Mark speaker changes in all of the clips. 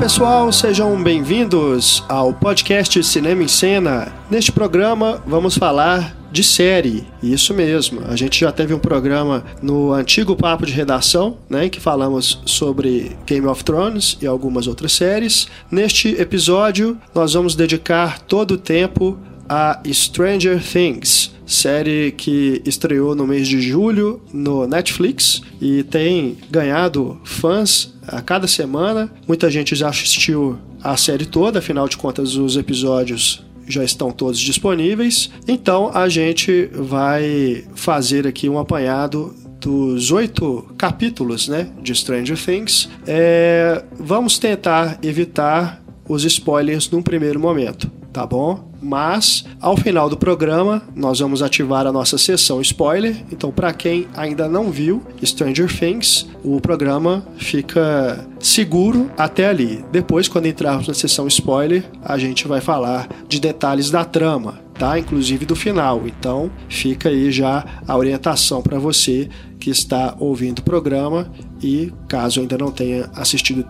Speaker 1: Pessoal, sejam bem-vindos ao podcast Cinema em Cena. Neste programa vamos falar de série, isso mesmo. A gente já teve um programa no antigo Papo de Redação, né, em que falamos sobre Game of Thrones e algumas outras séries. Neste episódio, nós vamos dedicar todo o tempo a Stranger Things, série que estreou no mês de julho no Netflix e tem ganhado fãs a cada semana. Muita gente já assistiu a série toda, afinal de contas, os episódios já estão todos disponíveis. Então a gente vai fazer aqui um apanhado dos oito capítulos né, de Stranger Things. É, vamos tentar evitar os spoilers num primeiro momento, tá bom? Mas ao final do programa nós vamos ativar a nossa sessão spoiler. Então, para quem ainda não viu Stranger Things, o programa fica seguro até ali. Depois, quando entrarmos na sessão spoiler, a gente vai falar de detalhes da trama, tá? Inclusive do final. Então, fica aí já a orientação para você que está ouvindo o programa e caso ainda não tenha assistido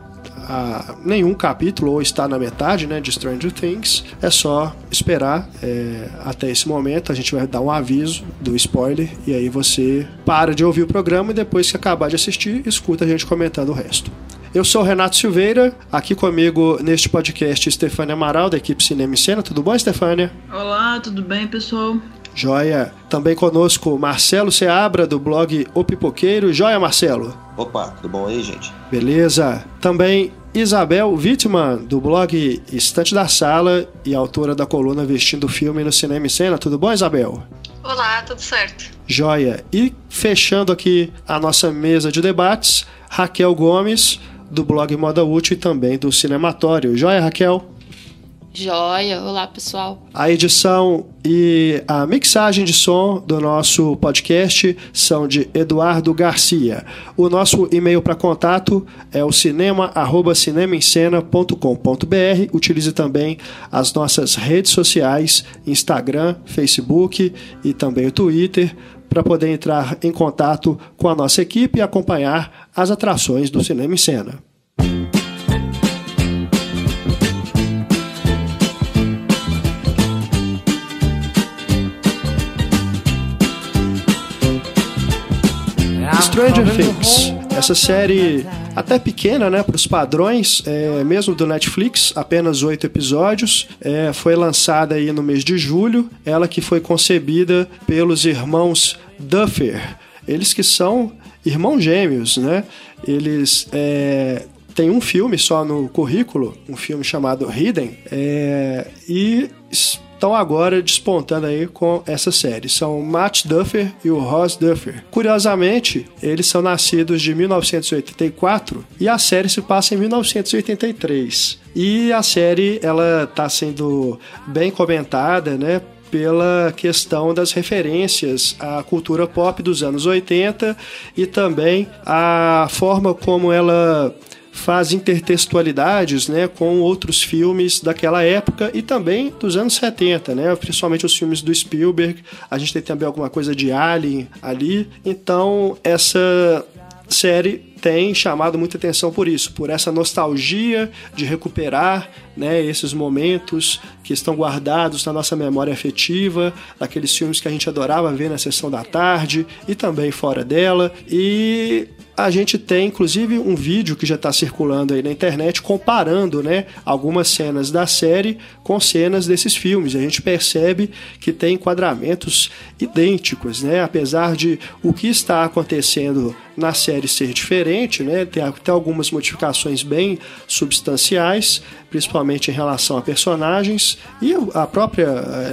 Speaker 1: a nenhum capítulo ou está na metade né, de Stranger Things, é só esperar é, até esse momento. A gente vai dar um aviso do spoiler e aí você para de ouvir o programa e depois que acabar de assistir, escuta a gente comentando o resto. Eu sou o Renato Silveira, aqui comigo neste podcast Estefânia Amaral, da equipe Cinema e Cena. Tudo bom, Estefânia?
Speaker 2: Olá, tudo bem, pessoal?
Speaker 1: Joia. Também conosco Marcelo Seabra, do blog O Pipoqueiro. Joia, Marcelo?
Speaker 3: Opa, tudo bom aí, gente?
Speaker 1: Beleza. Também Isabel Wittmann, do blog Estante da Sala e autora da coluna Vestindo Filme no Cinema e Cena. Tudo bom, Isabel?
Speaker 4: Olá, tudo certo.
Speaker 1: Joia. E fechando aqui a nossa mesa de debates, Raquel Gomes, do blog Moda Útil e também do Cinematório. Joia, Raquel?
Speaker 5: Joia, olá pessoal.
Speaker 1: A edição e a mixagem de som do nosso podcast são de Eduardo Garcia. O nosso e-mail para contato é o cinema@cinemaencena.com.br. Utilize também as nossas redes sociais, Instagram, Facebook e também o Twitter para poder entrar em contato com a nossa equipe e acompanhar as atrações do Cinema em Cena. Stranger Things. Essa série até pequena, né, para os padrões, é, mesmo do Netflix, apenas oito episódios, é, foi lançada aí no mês de julho. Ela que foi concebida pelos irmãos Duffer, eles que são irmãos gêmeos, né? Eles é, têm um filme só no currículo, um filme chamado Hidden, é, e estão agora despontando aí com essa série. São Matt Duffer e o Ross Duffer. Curiosamente, eles são nascidos de 1984 e a série se passa em 1983. E a série ela está sendo bem comentada, né? pela questão das referências à cultura pop dos anos 80 e também a forma como ela faz intertextualidades né, com outros filmes daquela época e também dos anos 70, né, principalmente os filmes do Spielberg. A gente tem também alguma coisa de Alien ali. Então, essa série tem chamado muita atenção por isso, por essa nostalgia de recuperar né, esses momentos que estão guardados na nossa memória afetiva, daqueles filmes que a gente adorava ver na sessão da tarde e também fora dela. E a gente tem inclusive um vídeo que já está circulando aí na internet comparando né, algumas cenas da série com cenas desses filmes. A gente percebe que tem enquadramentos idênticos, né? apesar de o que está acontecendo na série ser diferente, né? tem até algumas modificações bem substanciais, principalmente em relação a personagens e a própria,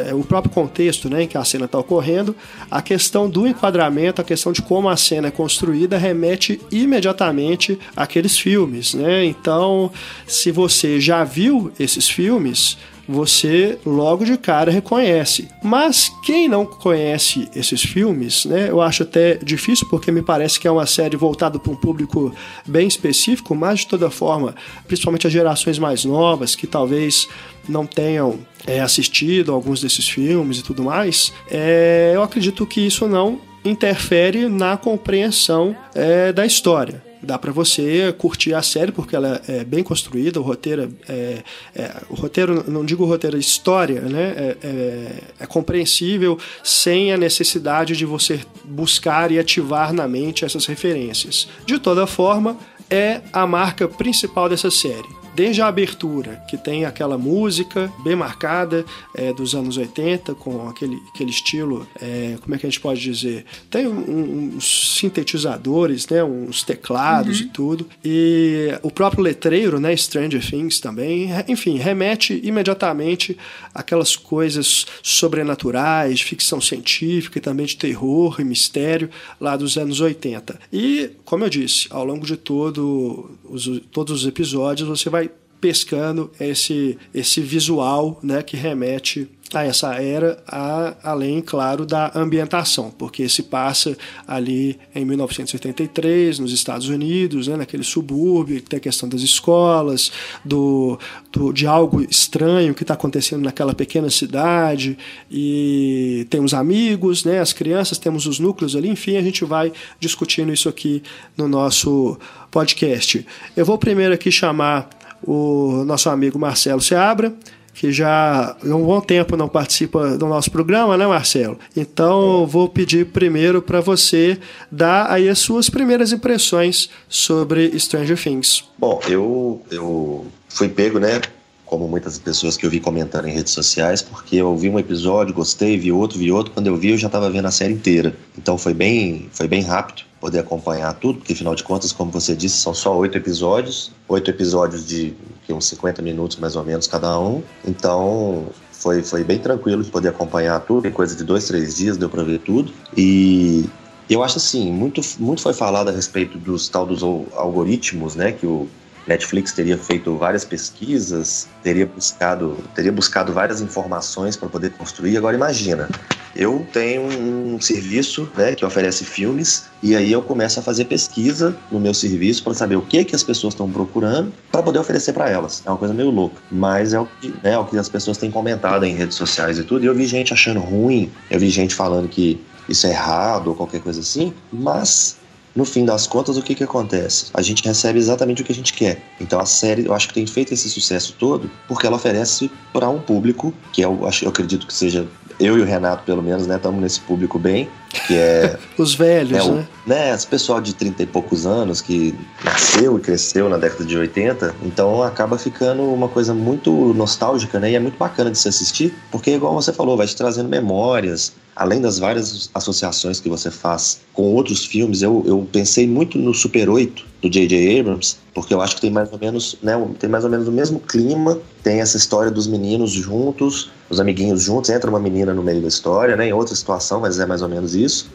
Speaker 1: eh, o próprio contexto né, em que a cena está ocorrendo. A questão do enquadramento, a questão de como a cena é construída remete imediatamente àqueles filmes. Né? Então, se você já viu esses filmes, você logo de cara reconhece. Mas quem não conhece esses filmes, né, eu acho até difícil porque me parece que é uma série voltada para um público bem específico, mas de toda forma, principalmente as gerações mais novas que talvez não tenham é, assistido alguns desses filmes e tudo mais, é, eu acredito que isso não interfere na compreensão é, da história dá para você curtir a série porque ela é bem construída, o roteiro é, é o roteiro, não digo roteiro, história, né? É, é, é, compreensível sem a necessidade de você buscar e ativar na mente essas referências. De toda forma, é a marca principal dessa série desde a abertura, que tem aquela música bem marcada é, dos anos 80, com aquele, aquele estilo, é, como é que a gente pode dizer? Tem um, uns sintetizadores, né, uns teclados uhum. e tudo. E o próprio letreiro, né, Stranger Things também, enfim, remete imediatamente aquelas coisas sobrenaturais, ficção científica e também de terror e mistério lá dos anos 80. E, como eu disse, ao longo de todo os, todos os episódios você vai pescando esse, esse visual né, que remete a essa era, a, além, claro, da ambientação, porque se passa ali em 1983, nos Estados Unidos, né, naquele subúrbio, tem a questão das escolas, do, do de algo estranho que está acontecendo naquela pequena cidade, e temos amigos, né, as crianças, temos os núcleos ali, enfim, a gente vai discutindo isso aqui no nosso podcast. Eu vou primeiro aqui chamar o nosso amigo Marcelo Seabra, que já há um bom tempo não participa do nosso programa, né, Marcelo? Então, é. vou pedir primeiro para você dar aí as suas primeiras impressões sobre Stranger Things.
Speaker 3: Bom, eu, eu fui pego, né, como muitas pessoas que eu vi comentando em redes sociais, porque eu vi um episódio, gostei, vi outro, vi outro, quando eu vi eu já estava vendo a série inteira. Então foi bem, foi bem rápido poder acompanhar tudo, porque afinal de contas, como você disse, são só oito episódios, oito episódios de uns 50 minutos mais ou menos cada um. Então foi, foi bem tranquilo de poder acompanhar tudo, em coisa de dois, três dias deu para ver tudo. E eu acho assim, muito, muito foi falado a respeito dos tal dos algoritmos, né, que o Netflix teria feito várias pesquisas, teria buscado, teria buscado várias informações para poder construir. Agora imagina, eu tenho um serviço né, que oferece filmes e aí eu começo a fazer pesquisa no meu serviço para saber o que que as pessoas estão procurando para poder oferecer para elas. É uma coisa meio louca, mas é o, que, né, é o que as pessoas têm comentado em redes sociais e tudo. E eu vi gente achando ruim, eu vi gente falando que isso é errado ou qualquer coisa assim, mas no fim das contas, o que, que acontece? A gente recebe exatamente o que a gente quer. Então a série, eu acho que tem feito esse sucesso todo porque ela oferece para um público que eu, eu acredito que seja eu e o Renato, pelo menos, né, estamos nesse público bem, que é.
Speaker 1: Os velhos, é, né?
Speaker 3: né? Esse pessoal de 30 e poucos anos que nasceu e cresceu na década de 80, então acaba ficando uma coisa muito nostálgica, né? E é muito bacana de se assistir, porque, igual você falou, vai te trazendo memórias, além das várias associações que você faz com outros filmes, eu, eu pensei muito no Super 8 do J.J. Abrams, porque eu acho que tem mais ou menos, né, tem mais ou menos o mesmo clima, tem essa história dos meninos juntos, os amiguinhos juntos, entra uma menina no meio da história, né, em outra situação, mas é mais ou menos isso.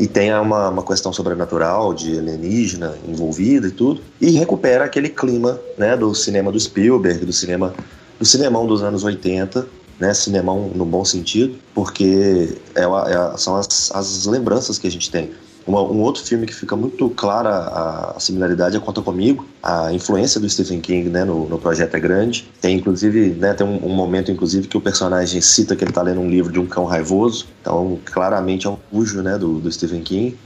Speaker 3: E tem uma, uma questão sobrenatural de alienígena envolvida e tudo. E recupera aquele clima né, do cinema do Spielberg, do cinema do cinemão dos anos 80, né, cinemão no bom sentido, porque é, é, são as, as lembranças que a gente tem. Uma, um outro filme que fica muito clara a, a, similaridade é Conta Comigo. A influência do Stephen King né, no, no projeto é grande. Tem inclusive, né, tem um, um, momento inclusive que o personagem cita que ele está lendo um livro de um cão raivoso. Então, claramente é um cujo né, do, do Stephen King.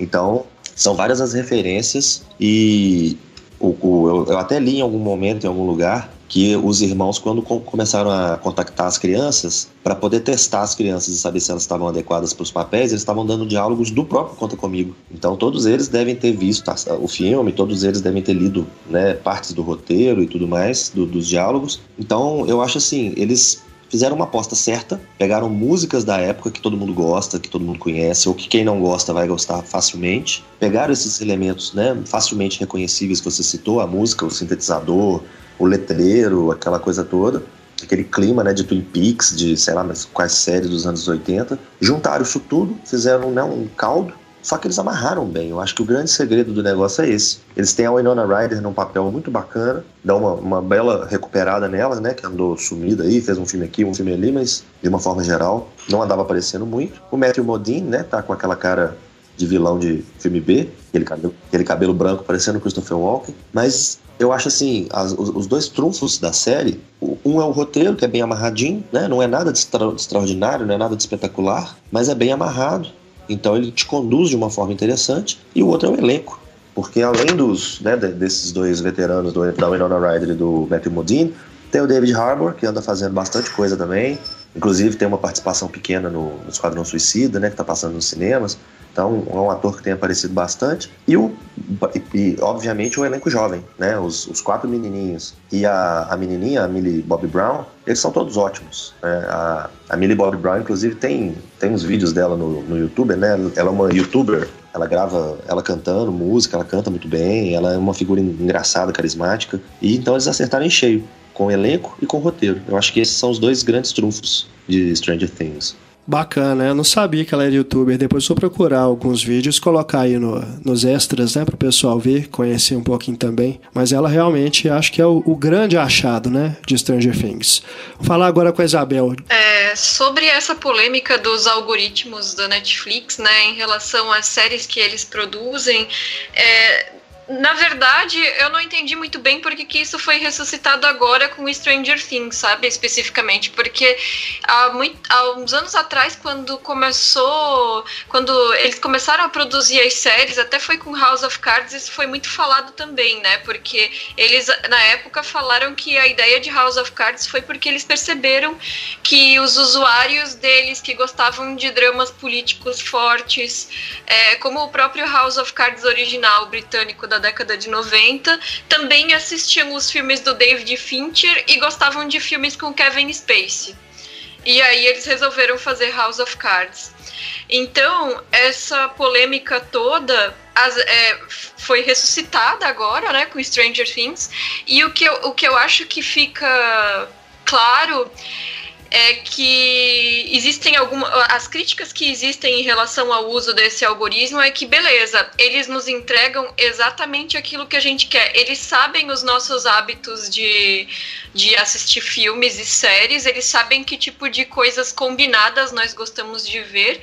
Speaker 3: Então, são várias as referências e o, o, eu, eu até li em algum momento, em algum lugar, que os irmãos, quando começaram a contactar as crianças, para poder testar as crianças e saber se elas estavam adequadas para os papéis, eles estavam dando diálogos do próprio Conta Comigo. Então, todos eles devem ter visto o filme, todos eles devem ter lido né, partes do roteiro e tudo mais, do, dos diálogos. Então, eu acho assim, eles fizeram uma aposta certa, pegaram músicas da época que todo mundo gosta, que todo mundo conhece, ou que quem não gosta vai gostar facilmente, pegaram esses elementos né, facilmente reconhecíveis que você citou, a música, o sintetizador, o letreiro, aquela coisa toda, aquele clima né, de Twin Peaks, de sei lá quais séries dos anos 80, juntaram isso tudo, fizeram né, um caldo, só que eles amarraram bem. Eu acho que o grande segredo do negócio é esse. Eles têm a Winona Ryder num papel muito bacana, dá uma, uma bela recuperada nela, né? Que andou sumida aí, fez um filme aqui, um filme ali, mas de uma forma geral não andava aparecendo muito. O Matthew Modine, né? Tá com aquela cara de vilão de filme B, aquele cabelo, aquele cabelo branco parecendo Christopher Walken, mas eu acho assim, as, os, dois trunfos da série, um é o roteiro, que é bem amarradinho, né? Não é nada de, extra, de extraordinário, não é nada de espetacular, mas é bem amarrado. Então ele te conduz de uma forma interessante. E o outro é o elenco. porque além dos né, desses dois veteranos, do, da Winona Ryder e do Matthew Modine, tem o David Harbour, que anda fazendo bastante coisa também. Inclusive tem uma participação pequena no, no Esquadrão Suicida, né, que está passando nos cinemas. Então é um ator que tem aparecido bastante. E, o, e, obviamente o elenco jovem, né? Os, os quatro menininhos e a, a menininha, a Millie Bobby Brown, eles são todos ótimos. Né? A, a Millie Bobby Brown, inclusive, tem, tem uns vídeos dela no, no YouTube, né? Ela é uma youtuber ela grava ela cantando música, ela canta muito bem, ela é uma figura engraçada, carismática. E então eles acertaram em cheio, com elenco e com roteiro. Eu acho que esses são os dois grandes trunfos de Stranger Things.
Speaker 1: Bacana, eu não sabia que ela era youtuber. Depois vou procurar alguns vídeos, colocar aí no, nos extras, né, para o pessoal ver, conhecer um pouquinho também. Mas ela realmente acho que é o, o grande achado, né, de Stranger Things. Vou falar agora com a Isabel.
Speaker 4: É, sobre essa polêmica dos algoritmos da Netflix, né, em relação às séries que eles produzem, é, na verdade, eu não entendi muito bem porque que isso foi ressuscitado agora com Stranger Things, sabe? Especificamente. Porque há, muito, há uns anos atrás, quando começou. Quando eles começaram a produzir as séries, até foi com House of Cards, isso foi muito falado também, né? Porque eles, na época, falaram que a ideia de House of Cards foi porque eles perceberam que os usuários deles que gostavam de dramas políticos fortes, é, como o próprio House of Cards original britânico da da década de 90, também assistiam os filmes do David Fincher e gostavam de filmes com Kevin Spacey. E aí eles resolveram fazer House of Cards. Então, essa polêmica toda as, é, foi ressuscitada agora, né, com Stranger Things. E o que eu, o que eu acho que fica claro é que existem algumas. As críticas que existem em relação ao uso desse algoritmo é que, beleza, eles nos entregam exatamente aquilo que a gente quer. Eles sabem os nossos hábitos de, de assistir filmes e séries, eles sabem que tipo de coisas combinadas nós gostamos de ver.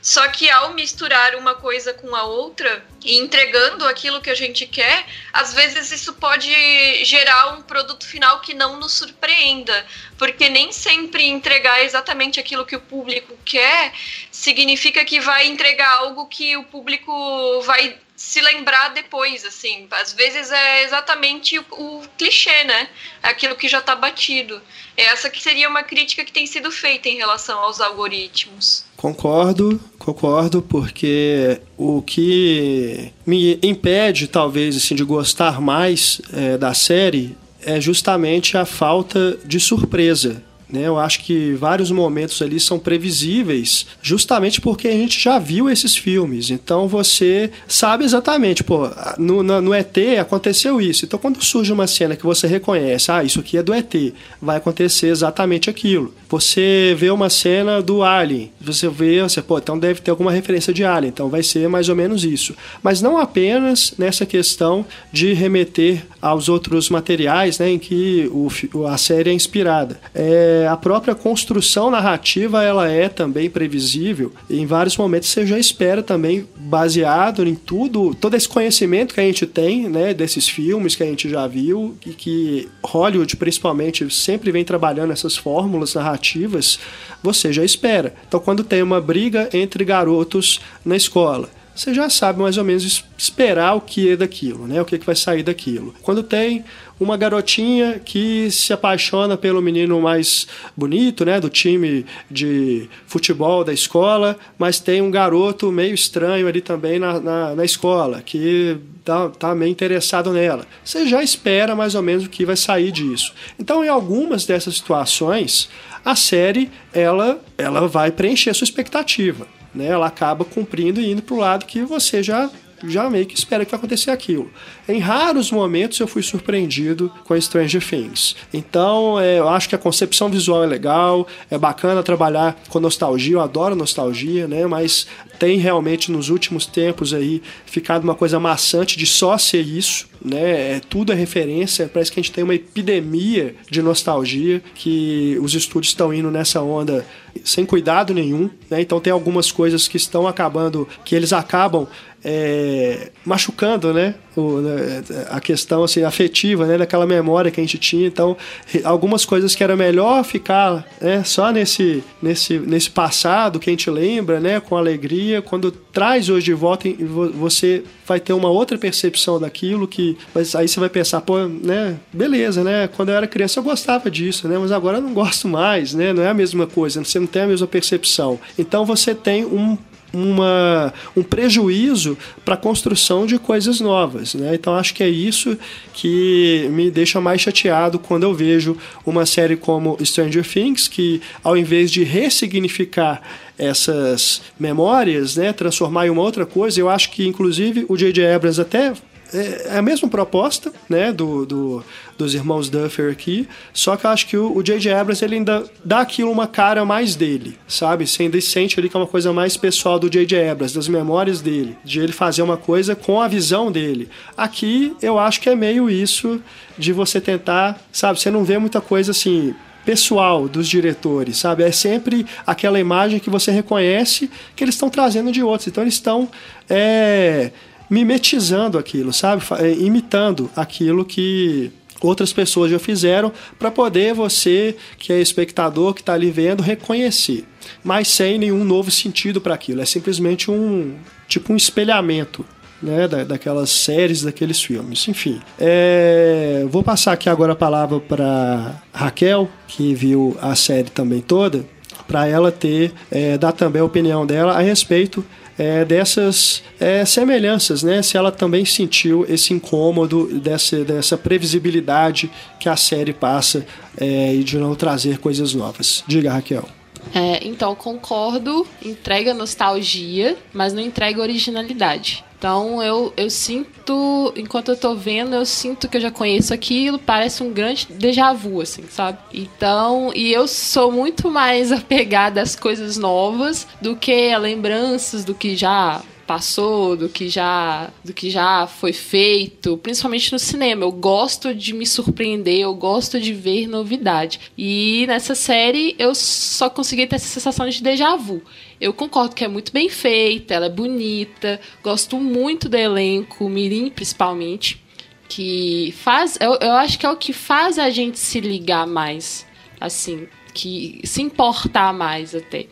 Speaker 4: Só que ao misturar uma coisa com a outra e entregando aquilo que a gente quer, às vezes isso pode gerar um produto final que não nos surpreenda, porque nem sempre entregar exatamente aquilo que o público quer significa que vai entregar algo que o público vai se lembrar depois, assim. Às vezes é exatamente o, o clichê, né? Aquilo que já está batido. Essa que seria uma crítica que tem sido feita em relação aos algoritmos.
Speaker 1: Concordo, concordo, porque o que me impede, talvez, assim, de gostar mais é, da série é justamente a falta de surpresa? Eu acho que vários momentos ali são previsíveis, justamente porque a gente já viu esses filmes. Então você sabe exatamente, pô, no, no, no, ET aconteceu isso. Então quando surge uma cena que você reconhece, ah, isso aqui é do ET, vai acontecer exatamente aquilo. Você vê uma cena do Alien, você vê, você, pô, então deve ter alguma referência de Alien, então vai ser mais ou menos isso. Mas não apenas nessa questão de remeter aos outros materiais né, em que o, a série é inspirada. É, a própria construção narrativa ela é também previsível. Em vários momentos você já espera também, baseado em tudo, todo esse conhecimento que a gente tem né, desses filmes que a gente já viu e que Hollywood principalmente sempre vem trabalhando essas fórmulas narrativas, você já espera. Então quando tem uma briga entre garotos na escola, você já sabe mais ou menos esperar o que é daquilo, né? O que, é que vai sair daquilo. Quando tem uma garotinha que se apaixona pelo menino mais bonito, né, do time de futebol da escola, mas tem um garoto meio estranho ali também na, na, na escola, que tá, tá meio interessado nela. Você já espera mais ou menos o que vai sair disso. Então, em algumas dessas situações, a série ela, ela vai preencher a sua expectativa né, ela acaba cumprindo e indo para o lado que você já já meio que espera que vai acontecer aquilo. Em raros momentos eu fui surpreendido com Stranger Things. Então, é, eu acho que a concepção visual é legal, é bacana trabalhar com nostalgia, eu adoro nostalgia, né? Mas tem realmente nos últimos tempos aí ficado uma coisa maçante de só ser isso, né? É, tudo é referência, parece que a gente tem uma epidemia de nostalgia que os estúdios estão indo nessa onda sem cuidado nenhum, né? Então tem algumas coisas que estão acabando, que eles acabam é, machucando, né? Né, a questão assim, afetiva, né? Daquela memória que a gente tinha. Então, algumas coisas que era melhor ficar né, só nesse, nesse, nesse passado que a gente lembra, né? Com alegria. Quando traz hoje de volta, você vai ter uma outra percepção daquilo que aí você vai pensar, pô, né, beleza, né? Quando eu era criança eu gostava disso, né? Mas agora eu não gosto mais, né? Não é a mesma coisa, você não tem a mesma percepção. Então você tem um uma, um prejuízo para a construção de coisas novas. Né? Então acho que é isso que me deixa mais chateado quando eu vejo uma série como Stranger Things, que ao invés de ressignificar essas memórias, né, transformar em uma outra coisa, eu acho que inclusive o J.J. Abrams até é, é a mesma proposta, né, do, do, dos irmãos Duffer aqui, só que eu acho que o J.J. Abrams ele ainda dá aquilo uma cara mais dele, sabe? Você ainda sente ali que é uma coisa mais pessoal do J.J. Abrams, das memórias dele, de ele fazer uma coisa com a visão dele. Aqui eu acho que é meio isso de você tentar, sabe? Você não vê muita coisa assim pessoal dos diretores, sabe? É sempre aquela imagem que você reconhece que eles estão trazendo de outros. Então eles estão é, mimetizando aquilo, sabe? É, imitando aquilo que outras pessoas já fizeram para poder você, que é espectador, que está ali vendo, reconhecer. Mas sem nenhum novo sentido para aquilo. É simplesmente um tipo um espelhamento né, da, daquelas séries, daqueles filmes. Enfim, é, vou passar aqui agora a palavra para Raquel, que viu a série também toda, para ela ter, é, dar também a opinião dela a respeito é, dessas é, semelhanças, né? Se ela também sentiu esse incômodo dessa, dessa previsibilidade que a série passa é, e de não trazer coisas novas. Diga, Raquel.
Speaker 5: É, então, concordo, entrega nostalgia, mas não entrega originalidade. Então eu, eu sinto, enquanto eu tô vendo, eu sinto que eu já conheço aquilo, parece um grande déjà vu, assim, sabe? Então, e eu sou muito mais apegada às coisas novas do que a lembranças do que já passou, do que já do que já foi feito, principalmente no cinema. Eu gosto de me surpreender, eu gosto de ver novidade. E nessa série eu só consegui ter essa sensação de déjà vu. Eu concordo que é muito bem feita, ela é bonita, gosto muito do elenco, Mirim principalmente, que faz, eu, eu acho que é o que faz a gente se ligar mais, assim, que se importar mais até.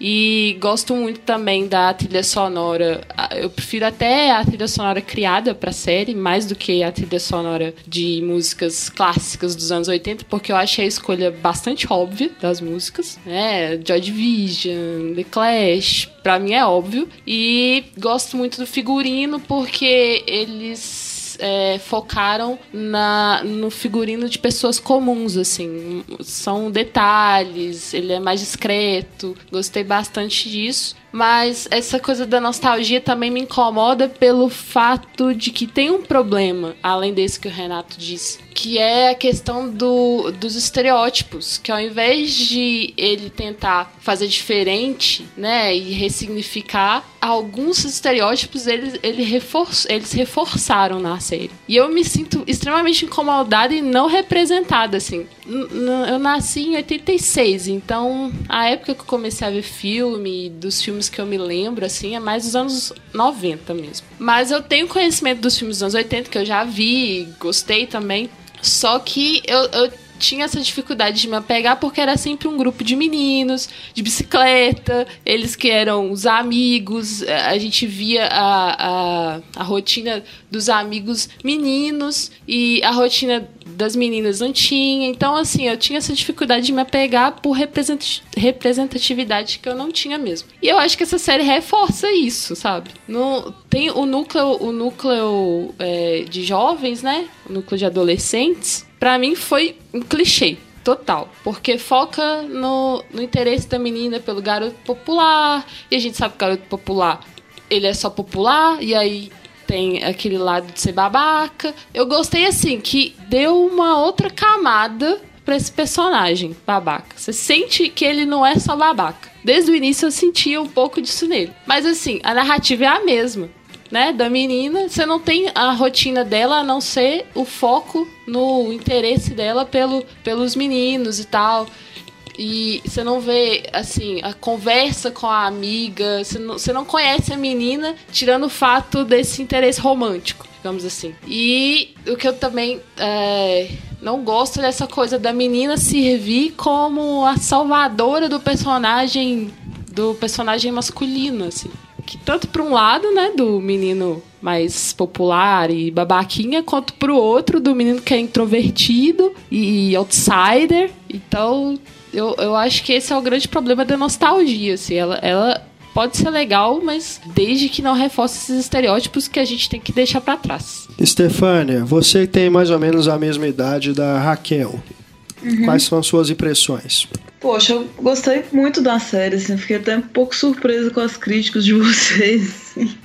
Speaker 5: E gosto muito também da trilha sonora. Eu prefiro até a trilha sonora criada para a série, mais do que a trilha sonora de músicas clássicas dos anos 80, porque eu achei a escolha bastante óbvia das músicas. Né? Joy Division, The Clash, para mim é óbvio. E gosto muito do figurino porque eles é, focaram na, no figurino de pessoas comuns, assim. São detalhes, ele é mais discreto. Gostei bastante disso. Mas essa coisa da nostalgia também me incomoda pelo fato de que tem um problema, além desse que o Renato disse, que é a questão do, dos estereótipos, que ao invés de ele tentar fazer diferente, né, e ressignificar, alguns estereótipos eles, ele refor eles reforçaram na série. E eu me sinto extremamente incomodada e não representada, assim. eu nasci em 86, então a época que eu comecei a ver filme, dos filmes que eu me lembro, assim, é mais dos anos 90 mesmo. Mas eu tenho conhecimento dos filmes dos anos 80, que eu já vi, gostei também. Só que eu, eu tinha essa dificuldade de me apegar porque era sempre um grupo de meninos, de bicicleta, eles que eram os amigos, a gente via a, a, a rotina dos amigos meninos e a rotina das meninas não tinha. Então, assim, eu tinha essa dificuldade de me apegar por representatividade que eu não tinha mesmo. E eu acho que essa série reforça isso, sabe? No, tem o núcleo, o núcleo é, de jovens, né? O núcleo de adolescentes para mim foi um clichê total, porque foca no, no interesse da menina pelo garoto popular, e a gente sabe que o garoto popular, ele é só popular, e aí tem aquele lado de ser babaca. Eu gostei assim que deu uma outra camada para esse personagem babaca. Você sente que ele não é só babaca. Desde o início eu sentia um pouco disso nele. Mas assim, a narrativa é a mesma né, da menina, você não tem a rotina dela a não ser o foco no interesse dela pelo, pelos meninos e tal. e você não vê, assim, a conversa com a amiga, você não, você não conhece a menina, tirando o fato desse interesse romântico, digamos assim. E o que eu também é, não gosto dessa coisa da menina servir como a salvadora do personagem do personagem masculino, assim. Que tanto para um lado, né, do menino mais popular e babaquinha, quanto pro outro, do menino que é introvertido e outsider. Então, eu, eu acho que esse é o grande problema da nostalgia, assim. Ela, ela pode ser legal, mas desde que não reforce esses estereótipos que a gente tem que deixar para trás.
Speaker 1: Estefânia, você tem mais ou menos a mesma idade da Raquel. Uhum. Quais são as suas impressões?
Speaker 2: Poxa, eu gostei muito da série, assim, fiquei até um pouco surpresa com as críticas de vocês. Assim.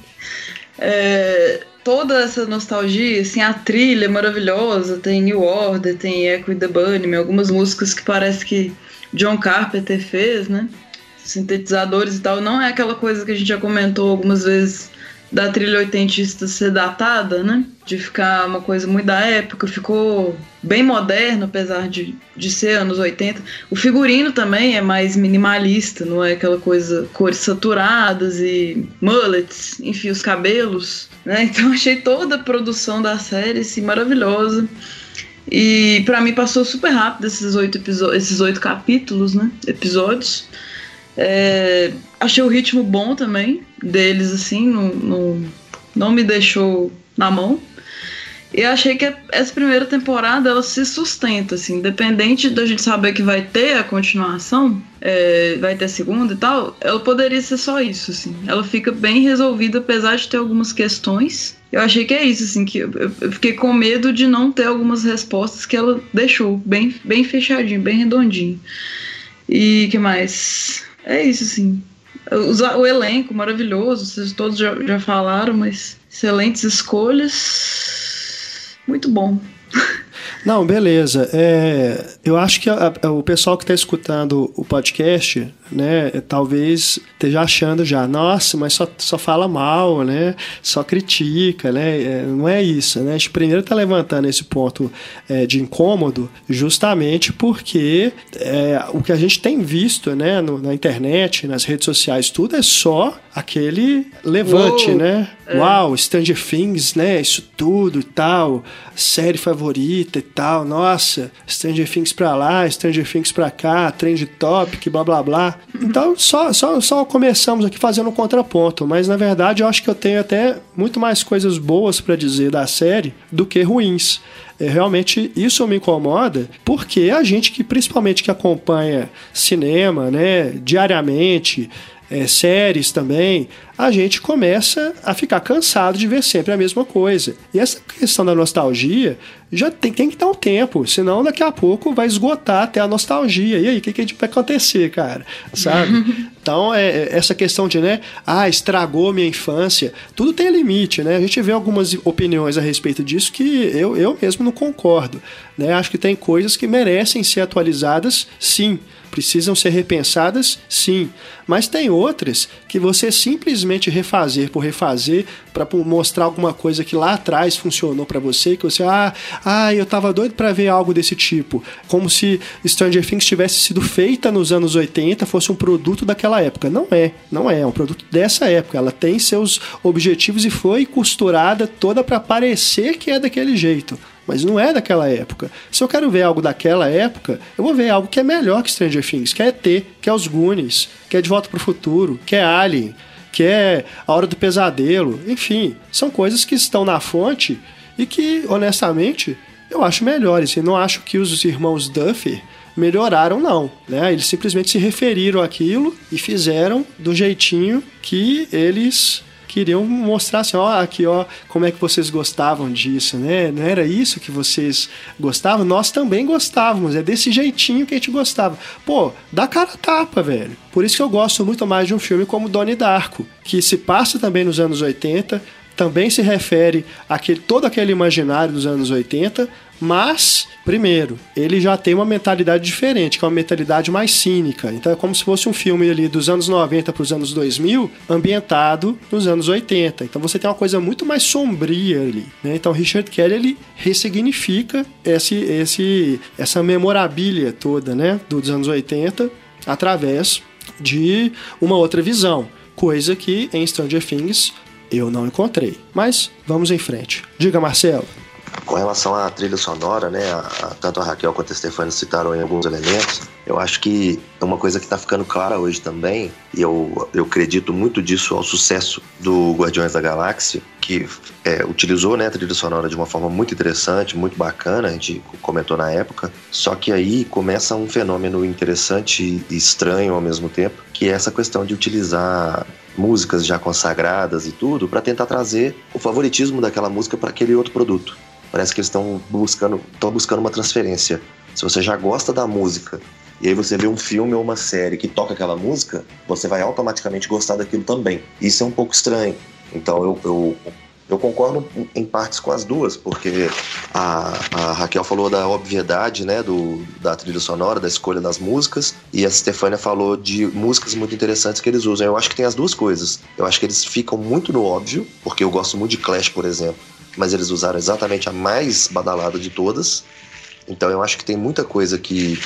Speaker 2: É, toda essa nostalgia, assim, a trilha é maravilhosa, tem New Order, tem Echo e the Bunnymen, algumas músicas que parece que John Carpenter fez, né? Sintetizadores e tal, não é aquela coisa que a gente já comentou algumas vezes da trilha oitentista ser datada, né? De ficar uma coisa muito da época, ficou bem moderno, apesar de, de ser anos 80. O figurino também é mais minimalista, não é aquela coisa cores saturadas e mullets, enfim, os cabelos, né? Então achei toda a produção da série assim, maravilhosa. E para mim passou super rápido esses oito, esses oito capítulos, né? Episódios. É, achei o ritmo bom também deles, assim, não, não, não me deixou na mão. E achei que essa primeira temporada ela se sustenta, assim, independente da gente saber que vai ter a continuação, é, vai ter a segunda e tal, ela poderia ser só isso, assim. Ela fica bem resolvida, apesar de ter algumas questões. Eu achei que é isso, assim, que eu, eu fiquei com medo de não ter algumas respostas que ela deixou bem, bem fechadinho, bem redondinho. E que mais? É isso, assim. O, o elenco maravilhoso, vocês todos já, já falaram, mas excelentes escolhas. Muito bom.
Speaker 1: Não, beleza. É, eu acho que a, a, o pessoal que está escutando o podcast né? Talvez esteja achando já, nossa, mas só, só fala mal, né? Só critica, né? É, não é isso, né? A gente primeiro está levantando esse ponto é, de incômodo justamente porque é, o que a gente tem visto, né? No, na internet, nas redes sociais, tudo é só aquele levante, Uou, né? É. Uau, Stranger Things, né? Isso tudo e tal, série favorita e tal, nossa, Stranger Things pra lá, Stranger Things pra cá, trend topic, blá blá blá. Então, só, só, só começamos aqui fazendo um contraponto, mas na verdade eu acho que eu tenho até muito mais coisas boas para dizer da série do que ruins. É, realmente isso me incomoda, porque a gente que principalmente que acompanha cinema, né, diariamente, é, séries também, a gente começa a ficar cansado de ver sempre a mesma coisa. E essa questão da nostalgia já tem, tem que dar um tempo, senão daqui a pouco vai esgotar até a nostalgia. E aí, o que, que vai acontecer, cara? Sabe? Então, é, é, essa questão de, né, ah, estragou minha infância, tudo tem limite, né? A gente vê algumas opiniões a respeito disso que eu, eu mesmo não concordo. Né? Acho que tem coisas que merecem ser atualizadas, sim precisam ser repensadas, sim, mas tem outras que você simplesmente refazer por refazer para mostrar alguma coisa que lá atrás funcionou para você, que você, ah, ah, eu tava doido para ver algo desse tipo, como se Stranger Things tivesse sido feita nos anos 80, fosse um produto daquela época. Não é, não é, é um produto dessa época. Ela tem seus objetivos e foi costurada toda para parecer que é daquele jeito mas não é daquela época. Se eu quero ver algo daquela época, eu vou ver algo que é melhor que Stranger Things, que é ET, que é os Goonies, que é De Volta para o Futuro, que é Alien, que é A Hora do Pesadelo, enfim, são coisas que estão na fonte e que, honestamente, eu acho melhores. E não acho que os irmãos Duffy melhoraram, não. Né? Eles simplesmente se referiram àquilo e fizeram do jeitinho que eles queriam mostrar assim, ó, aqui, ó, como é que vocês gostavam disso, né? Não era isso que vocês gostavam? Nós também gostávamos, é desse jeitinho que a gente gostava. Pô, dá cara a tapa, velho. Por isso que eu gosto muito mais de um filme como Donnie Darko, que se passa também nos anos 80, também se refere àquele, todo aquele imaginário dos anos 80, Mas, primeiro, ele já tem uma mentalidade diferente, que é uma mentalidade mais cínica. Então é como se fosse um filme ali dos anos 90 para os anos 2000, ambientado nos anos 80. Então você tem uma coisa muito mais sombria ali. Né? Então Richard Kelly ele ressignifica esse, esse, essa memorabilia toda né? dos anos 80 através de uma outra visão. Coisa que em Stranger Things eu não encontrei. Mas vamos em frente. Diga, Marcelo.
Speaker 3: Com relação à trilha sonora, né, a, a, tanto a Raquel quanto a Stefania citaram alguns elementos, eu acho que é uma coisa que está ficando clara hoje também, e eu, eu acredito muito disso ao sucesso do Guardiões da Galáxia, que é, utilizou né, a trilha sonora de uma forma muito interessante, muito bacana, a gente comentou na época, só que aí começa um fenômeno interessante e estranho ao mesmo tempo, que é essa questão de utilizar músicas já consagradas e tudo para tentar trazer o favoritismo daquela música para aquele outro produto. Parece que eles estão buscando, estão buscando uma transferência. Se você já gosta da música e aí você vê um filme ou uma série que toca aquela música, você vai automaticamente gostar daquilo também. Isso é um pouco estranho. Então eu, eu, eu concordo em partes com as duas, porque a, a, Raquel falou da obviedade né, do, da trilha sonora, da escolha das músicas, e a Stefania falou de músicas muito interessantes que eles usam. Eu acho que tem as duas coisas. Eu acho que eles ficam muito no óbvio, porque eu gosto muito de Clash, por exemplo mas eles usaram exatamente a mais badalada de todas. Então eu acho que tem muita coisa que,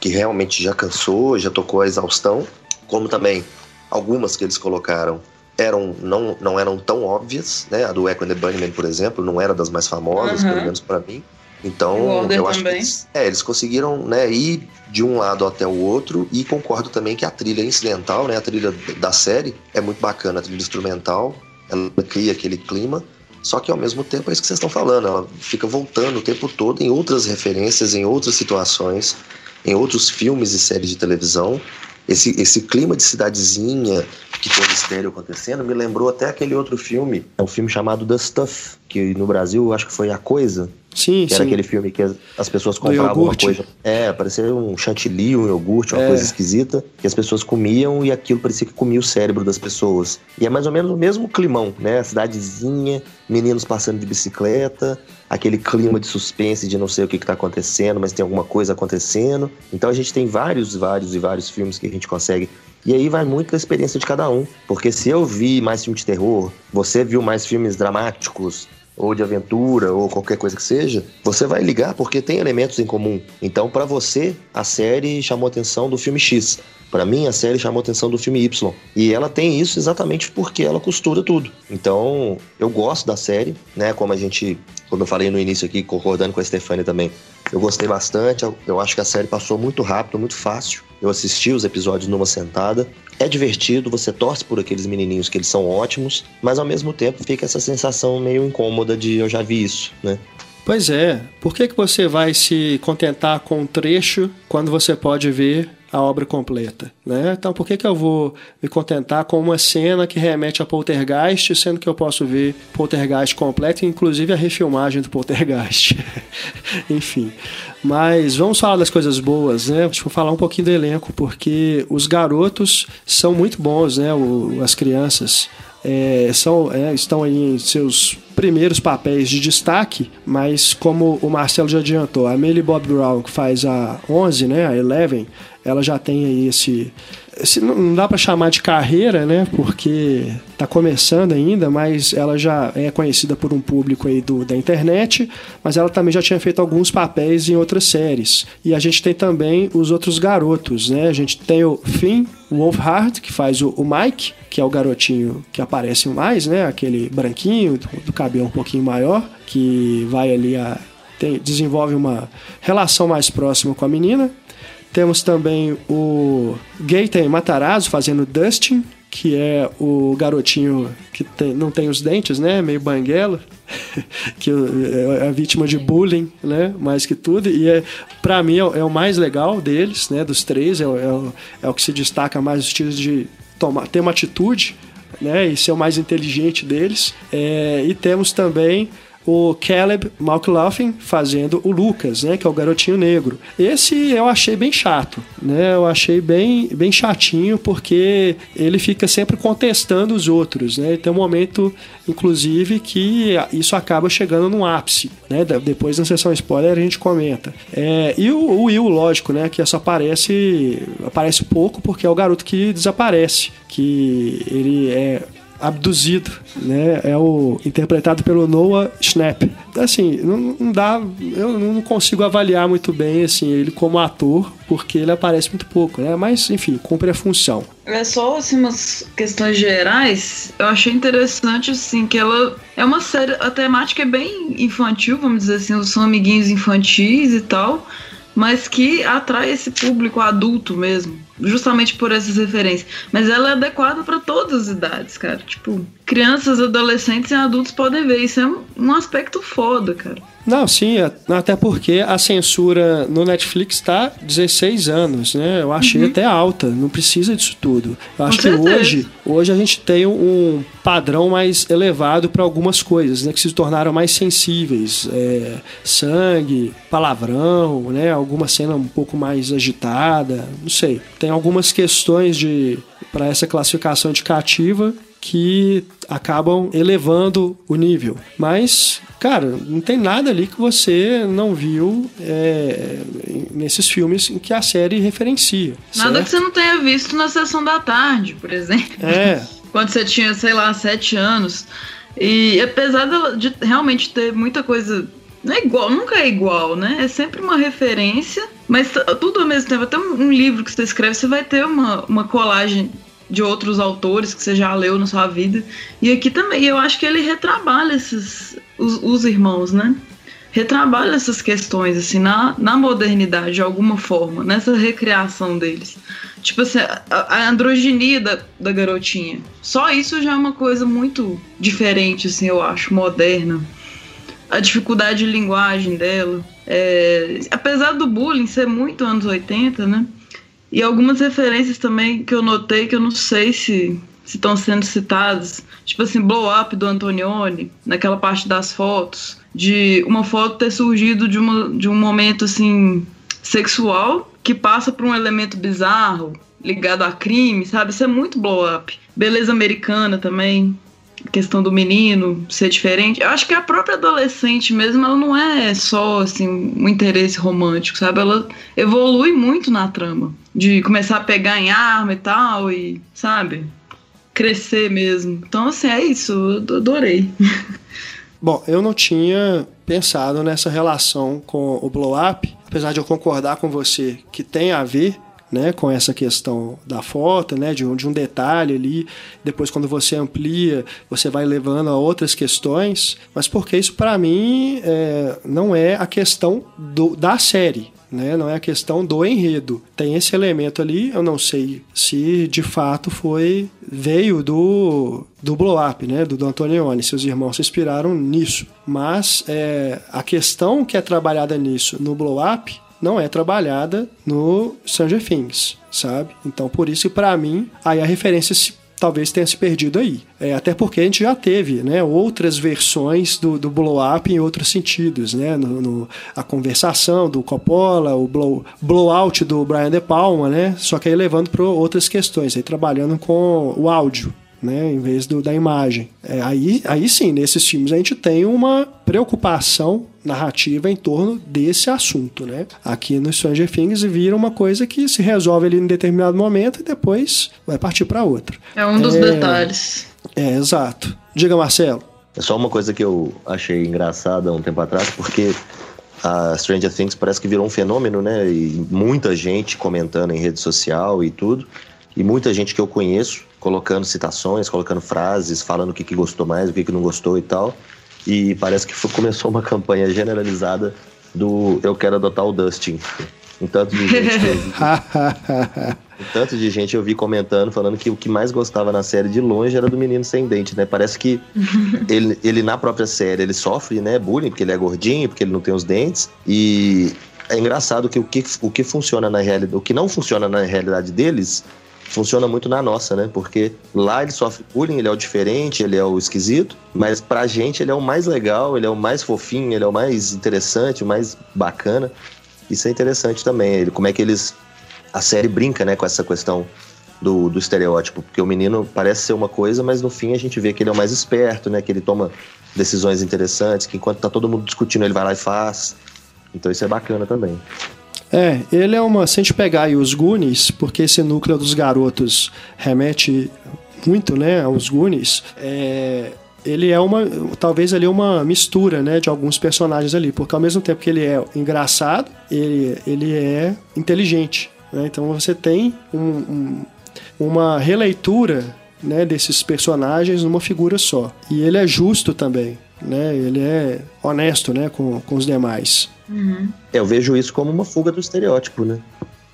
Speaker 3: que realmente já cansou, já tocou a exaustão, como também algumas que eles colocaram eram não, não eram tão óbvias, né? A do Echo and the Bunnyman, por exemplo, não era das mais famosas, uhum. pelo menos para mim. Então, eu acho também. que eles, é, eles conseguiram né, ir de um lado até o outro e concordo também que a trilha incidental, né, a trilha da série é muito bacana, a trilha instrumental, ela cria aquele clima só que ao mesmo tempo é isso que vocês estão falando, ela fica voltando o tempo todo em outras referências, em outras situações, em outros filmes e séries de televisão. Esse, esse clima de cidadezinha que tem mistério acontecendo me lembrou até aquele outro filme, é um filme chamado The Stuff, que no Brasil acho que foi A Coisa,
Speaker 1: Sim,
Speaker 3: que sim. era aquele filme que as pessoas compravam uma coisa. É, parecia um chantilly, um iogurte, uma é. coisa esquisita, que as pessoas comiam e aquilo parecia que comia o cérebro das pessoas. E é mais ou menos o mesmo climão, né? A cidadezinha, meninos passando de bicicleta, aquele clima de suspense de não sei o que está acontecendo, mas tem alguma coisa acontecendo. Então a gente tem vários, vários e vários filmes que a gente consegue e aí vai muito da experiência de cada um. Porque se eu vi mais filme de terror, você viu mais filmes dramáticos, ou de aventura, ou qualquer coisa que seja, você vai ligar porque tem elementos em comum. Então, para você, a série chamou a atenção do filme X. Para mim, a série chamou a atenção do filme Y. E ela tem isso exatamente porque ela costura tudo. Então, eu gosto da série, né? Como a gente, como eu falei no início aqui, concordando com a Stefania também, eu gostei bastante. Eu acho que a série passou muito rápido, muito fácil. Eu assisti os episódios numa sentada. É divertido, você torce por aqueles menininhos que eles são ótimos, mas ao mesmo tempo fica essa sensação meio incômoda de eu já vi isso, né?
Speaker 1: Pois é. Por que, que você vai se contentar com um trecho quando você pode ver a obra completa. Né? Então, por que, que eu vou me contentar com uma cena que remete a Poltergeist, sendo que eu posso ver Poltergeist completo, inclusive a refilmagem do Poltergeist? Enfim. Mas vamos falar das coisas boas, né? Eu falar um pouquinho do elenco, porque os garotos são muito bons, né? O, as crianças. É, são, é, estão aí em seus primeiros papéis de destaque, mas como o Marcelo já adiantou, a Millie Bob Brown, que faz a 11, né, a Eleven, ela já tem aí esse, esse não dá para chamar de carreira, né? Porque está começando ainda, mas ela já é conhecida por um público aí do, da internet, mas ela também já tinha feito alguns papéis em outras séries. E a gente tem também os outros garotos, né? A gente tem o Finn Wolfhard, que faz o, o Mike, que é o garotinho que aparece mais, né? Aquele branquinho, do, do cabelo um pouquinho maior, que vai ali a tem, desenvolve uma relação mais próxima com a menina. Temos também o Gaten Matarazzo fazendo Dustin, que é o garotinho que tem, não tem os dentes, né? Meio banguelo, que é a vítima de bullying, né? Mais que tudo. E é, para mim é, é, o mais legal deles, né? Dos três, é, é, é o que se destaca mais os estilos de tomar, ter uma atitude, né? E ser o mais inteligente deles. É, e temos também o Caleb McLaughlin fazendo o Lucas, né, que é o garotinho negro. Esse eu achei bem chato, né? Eu achei bem, bem chatinho porque ele fica sempre contestando os outros, né? Tem um momento, inclusive, que isso acaba chegando no ápice, né? Depois na sessão spoiler a gente comenta. É, e o, o Will, lógico, né? Que só aparece aparece pouco porque é o garoto que desaparece, que ele é abduzido, né? É o interpretado pelo Noah Schnapp. Assim, não, não, dá, eu não consigo avaliar muito bem assim ele como ator, porque ele aparece muito pouco, né? Mas enfim, cumpre a função.
Speaker 2: É só assim, umas questões gerais. Eu achei interessante assim que ela é uma série, a temática é bem infantil, vamos dizer assim, são amiguinhos infantis e tal mas que atrai esse público adulto mesmo, justamente por essas referências. Mas ela é adequada para todas as idades, cara. Tipo, crianças, adolescentes e adultos podem ver. Isso é um aspecto foda, cara.
Speaker 1: Não, sim, até porque a censura no Netflix está 16 anos, né? Eu achei uhum. até alta, não precisa disso tudo. Eu acho que hoje, hoje a gente tem um padrão mais elevado para algumas coisas, né? Que se tornaram mais sensíveis. É, sangue, palavrão, né? Alguma cena um pouco mais agitada, não sei. Tem algumas questões de para essa classificação indicativa que acabam elevando o nível. Mas, cara, não tem nada ali que você não viu é, nesses filmes em que a série referencia.
Speaker 2: Nada certo? que você não tenha visto na sessão da tarde, por exemplo.
Speaker 1: É.
Speaker 2: Quando você tinha, sei lá, sete anos. E apesar de, realmente ter muita coisa não é igual, nunca é igual, né? É sempre uma referência, mas tudo ao mesmo tempo. Até um livro que você escreve, você vai ter uma, uma colagem de outros autores que você já leu na sua vida. E aqui também, eu acho que ele retrabalha esses, os, os irmãos, né? Retrabalha essas questões, assim, na, na modernidade, de alguma forma, nessa recriação deles. Tipo assim, a, a androginia da, da garotinha. Só isso já é uma coisa muito diferente, assim, eu acho, moderna. A dificuldade de linguagem dela. É, apesar do bullying ser muito anos 80, né? E algumas referências também que eu notei que eu não sei se estão sendo citadas. Tipo assim, blow up do Antonioni, naquela parte das fotos. De uma foto ter surgido de, uma, de um momento assim sexual que passa por um elemento bizarro ligado a crime, sabe? Isso é muito blow up. Beleza americana também questão do menino ser diferente. Eu acho que a própria adolescente mesmo, ela não é só assim um interesse romântico, sabe? Ela evolui muito na trama, de começar a pegar em arma e tal e, sabe? Crescer mesmo. Então, assim, é isso, eu adorei.
Speaker 1: Bom, eu não tinha pensado nessa relação com o blow up, apesar de eu concordar com você que tem a ver, né, com essa questão da foto, né, de um, de um detalhe ali. Depois, quando você amplia, você vai levando a outras questões. Mas porque isso, para mim, é, não é a questão do, da série. Né? Não é a questão do enredo. Tem esse elemento ali, eu não sei se de fato foi veio do do blow up, né? Do, do Antonioni. Seus irmãos se inspiraram nisso. Mas é, a questão que é trabalhada nisso no blow up não é trabalhada no Stranger Things, sabe? Então, por isso, para mim, aí a referência se talvez tenha se perdido aí. É, até porque a gente já teve né, outras versões do, do blow-up em outros sentidos. Né? No, no, a conversação do Coppola, o blow, blow-out do Brian De Palma, né? só que aí levando para outras questões, aí trabalhando com o áudio né, em vez do, da imagem. É, aí, aí sim, nesses filmes a gente tem uma preocupação narrativa em torno desse assunto, né? Aqui no Stranger Things vira uma coisa que se resolve ali em determinado momento e depois vai partir para outra.
Speaker 2: É um dos é, detalhes.
Speaker 1: É, exato. Diga, Marcelo.
Speaker 3: É só uma coisa que eu achei engraçada um tempo atrás, porque a Stranger Things parece que virou um fenômeno, né? E muita gente comentando em rede social e tudo. E muita gente que eu conheço colocando citações, colocando frases, falando o que, que gostou mais, o que, que não gostou e tal. E parece que foi, começou uma campanha generalizada do Eu Quero Adotar o Dustin. Um tanto de gente eu vi, um tanto de gente eu vi comentando, falando que o que mais gostava na série de longe era do menino sem dente, né? Parece que ele, ele na própria série ele sofre, né, bullying, porque ele é gordinho, porque ele não tem os dentes. E é engraçado que o que, o que funciona na realidade, o que não funciona na realidade deles funciona muito na nossa, né? Porque lá ele sofre bullying, ele é o diferente, ele é o esquisito, mas pra gente ele é o mais legal, ele é o mais fofinho, ele é o mais interessante, o mais bacana. Isso é interessante também, ele, como é que eles. A série brinca, né, com essa questão do, do estereótipo, porque o menino parece ser uma coisa, mas no fim a gente vê que ele é o mais esperto, né? Que ele toma decisões interessantes, que enquanto tá todo mundo discutindo, ele vai lá e faz. Então isso é bacana também.
Speaker 1: É, ele é uma. Se a gente pegar aí os Goonies, porque esse núcleo dos garotos remete muito, né, aos Goonies, é, ele é uma. Talvez ali uma mistura, né, de alguns personagens ali, porque ao mesmo tempo que ele é engraçado, ele, ele é inteligente. Né, então você tem um, um, uma releitura né, desses personagens numa figura só. E ele é justo também, né? Ele é honesto, né, com, com os demais.
Speaker 3: Uhum. Eu vejo isso como uma fuga do estereótipo, né?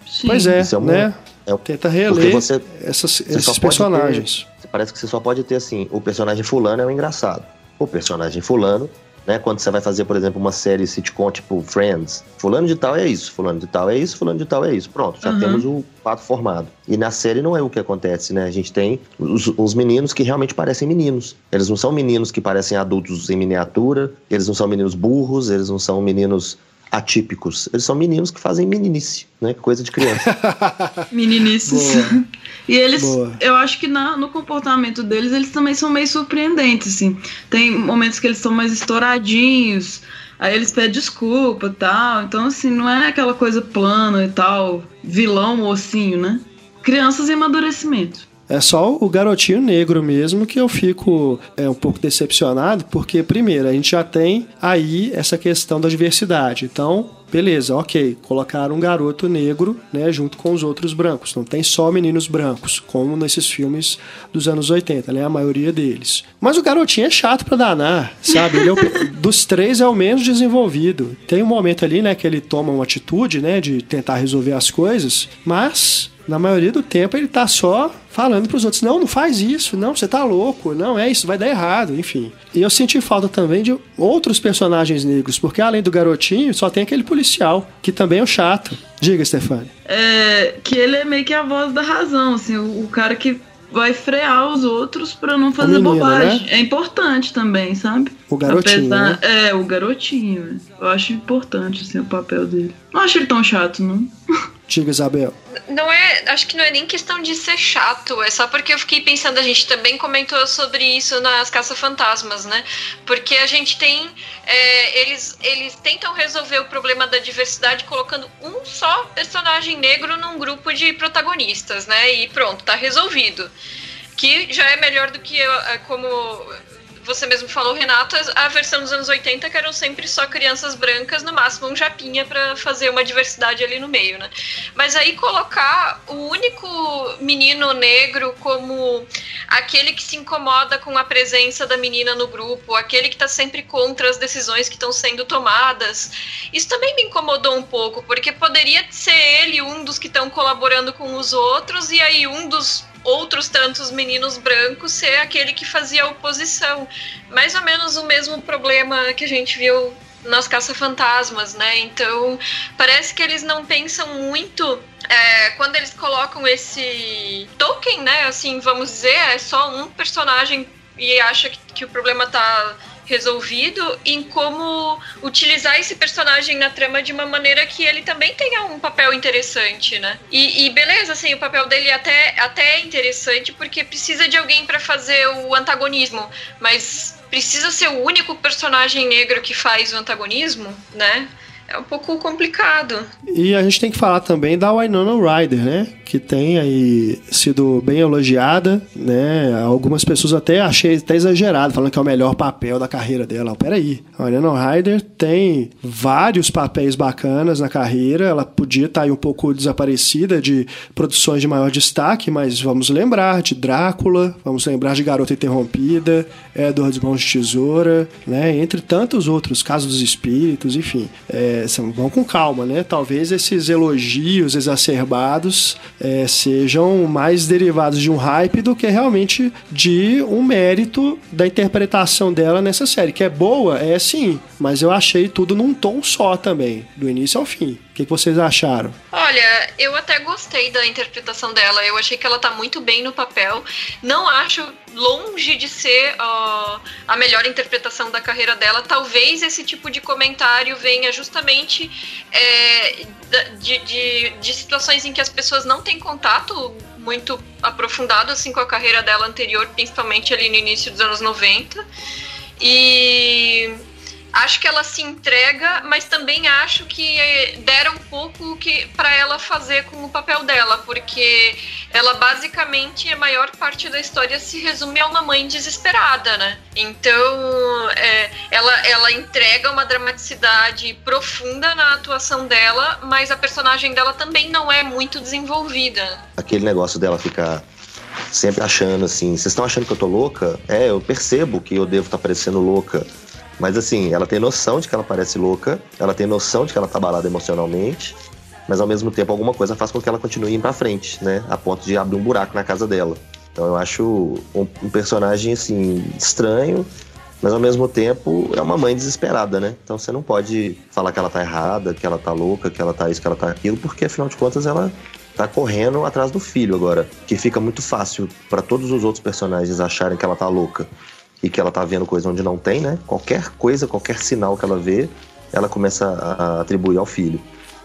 Speaker 1: Sim. Pois é, é uma, né? É, Tenta reler você, essas, você esses personagens.
Speaker 3: Ter, parece que você só pode ter assim, o personagem fulano é o engraçado. O personagem fulano né? Quando você vai fazer, por exemplo, uma série sitcom tipo Friends, fulano de tal é isso, fulano de tal é isso, fulano de tal é isso. Pronto, já uhum. temos o quadro formado. E na série não é o que acontece, né? A gente tem os, os, meninos que realmente parecem meninos. Eles não são meninos que parecem adultos em miniatura, eles não são meninos burros, eles não são meninos atípicos. Eles são meninos que fazem meninice, né? Coisa de criança.
Speaker 2: Meninices. Boa. E eles, Boa. eu acho que na, no comportamento deles, eles também são meio surpreendentes, assim. Tem momentos que eles são mais estouradinhos, aí eles pedem desculpa e tal. Então, assim, não é aquela coisa plana e tal, vilão, mocinho, né? Crianças em amadurecimento.
Speaker 1: É só o garotinho negro mesmo que eu fico é, um pouco decepcionado, porque, primeiro, a gente já tem aí essa questão da diversidade. Então, beleza, ok, colocaram um garoto negro, né, junto com os outros brancos. Não tem só meninos brancos, como nesses filmes dos anos 80, né, a maioria deles. Mas o garotinho é chato pra danar, sabe? Ele é o, dos três é o menos desenvolvido. Tem um momento ali, né, que ele toma uma atitude, né, de tentar resolver as coisas, mas na maioria do tempo ele tá só falando para os outros: não, não faz isso, não, você tá louco, não é isso, vai dar errado, enfim. E eu senti falta também de outros personagens negros, porque além do garotinho, só tem aquele policial, que também é o chato. Diga, Stefani.
Speaker 2: É, que ele é meio que a voz da razão, assim, o, o cara que vai frear os outros para não fazer menino, bobagem. Né? É importante também, sabe?
Speaker 1: O garotinho. Apesar,
Speaker 2: né? É, o garotinho. Eu acho importante assim, o papel dele. Não acho ele tão chato, não.
Speaker 1: Diga, Isabel.
Speaker 4: Não é, acho que não é nem questão de ser chato, é só porque eu fiquei pensando, a gente também comentou sobre isso nas Caça-Fantasmas, né? Porque a gente tem, é, eles, eles tentam resolver o problema da diversidade colocando um só personagem negro num grupo de protagonistas, né? E pronto, tá resolvido. Que já é melhor do que é, como você mesmo falou, Renato, a versão dos anos 80 que eram sempre só crianças brancas, no máximo um japinha para fazer uma diversidade ali no meio, né? Mas aí colocar o único menino negro como aquele que se incomoda com a presença da menina no grupo, aquele que tá sempre contra as decisões que estão sendo tomadas, isso também me incomodou um pouco, porque poderia ser ele um dos que estão colaborando com os outros e aí um dos outros tantos meninos brancos ser aquele que fazia oposição. Mais ou menos o mesmo problema que a gente viu nas caça-fantasmas, né? Então, parece que eles não pensam muito é, quando eles colocam esse token, né? Assim, vamos dizer, é só um personagem e acha que, que o problema tá resolvido em como utilizar esse personagem na trama de uma maneira que ele também tenha um papel interessante, né? E, e beleza, assim, o papel dele até, até é interessante porque precisa de alguém para fazer o antagonismo, mas precisa ser o único personagem negro que faz o antagonismo, né? É um pouco complicado.
Speaker 1: E a gente tem que falar também da Winona Ryder, né? Que tem aí sido bem elogiada, né? Algumas pessoas até achei até exagerado, falando que é o melhor papel da carreira dela. Peraí, a Winona Ryder tem vários papéis bacanas na carreira, ela podia estar aí um pouco desaparecida de produções de maior destaque, mas vamos lembrar de Drácula, vamos lembrar de Garota Interrompida, Edward Mãos de Tesoura, né? Entre tantos outros, Casos dos Espíritos, enfim. É, é, vão com calma, né? Talvez esses elogios exacerbados é, sejam mais derivados de um hype do que realmente de um mérito da interpretação dela nessa série, que é boa, é sim, mas eu achei tudo num tom só também, do início ao fim. O que, que vocês acharam?
Speaker 4: Olha, eu até gostei da interpretação dela. Eu achei que ela tá muito bem no papel. Não acho longe de ser uh, a melhor interpretação da carreira dela. Talvez esse tipo de comentário venha justamente é, de, de, de situações em que as pessoas não têm contato muito aprofundado assim com a carreira dela anterior, principalmente ali no início dos anos 90. E acho que ela se entrega, mas também acho que deram pouco que para ela fazer com o papel dela, porque ela basicamente a maior parte da história se resume a uma mãe desesperada, né? Então é, ela, ela entrega uma dramaticidade profunda na atuação dela, mas a personagem dela também não é muito desenvolvida.
Speaker 3: Aquele negócio dela ficar sempre achando assim, vocês estão achando que eu tô louca? É, eu percebo que eu devo estar tá parecendo louca mas assim, ela tem noção de que ela parece louca, ela tem noção de que ela tá abalada emocionalmente, mas ao mesmo tempo alguma coisa faz com que ela continue indo pra frente, né? A ponto de abrir um buraco na casa dela. Então eu acho um, um personagem, assim, estranho, mas ao mesmo tempo é uma mãe desesperada, né? Então você não pode falar que ela tá errada, que ela tá louca, que ela tá isso, que ela tá aquilo, porque afinal de contas ela tá correndo atrás do filho agora, que fica muito fácil para todos os outros personagens acharem que ela tá louca e que ela tá vendo coisa onde não tem, né? Qualquer coisa, qualquer sinal que ela vê, ela começa a atribuir ao filho.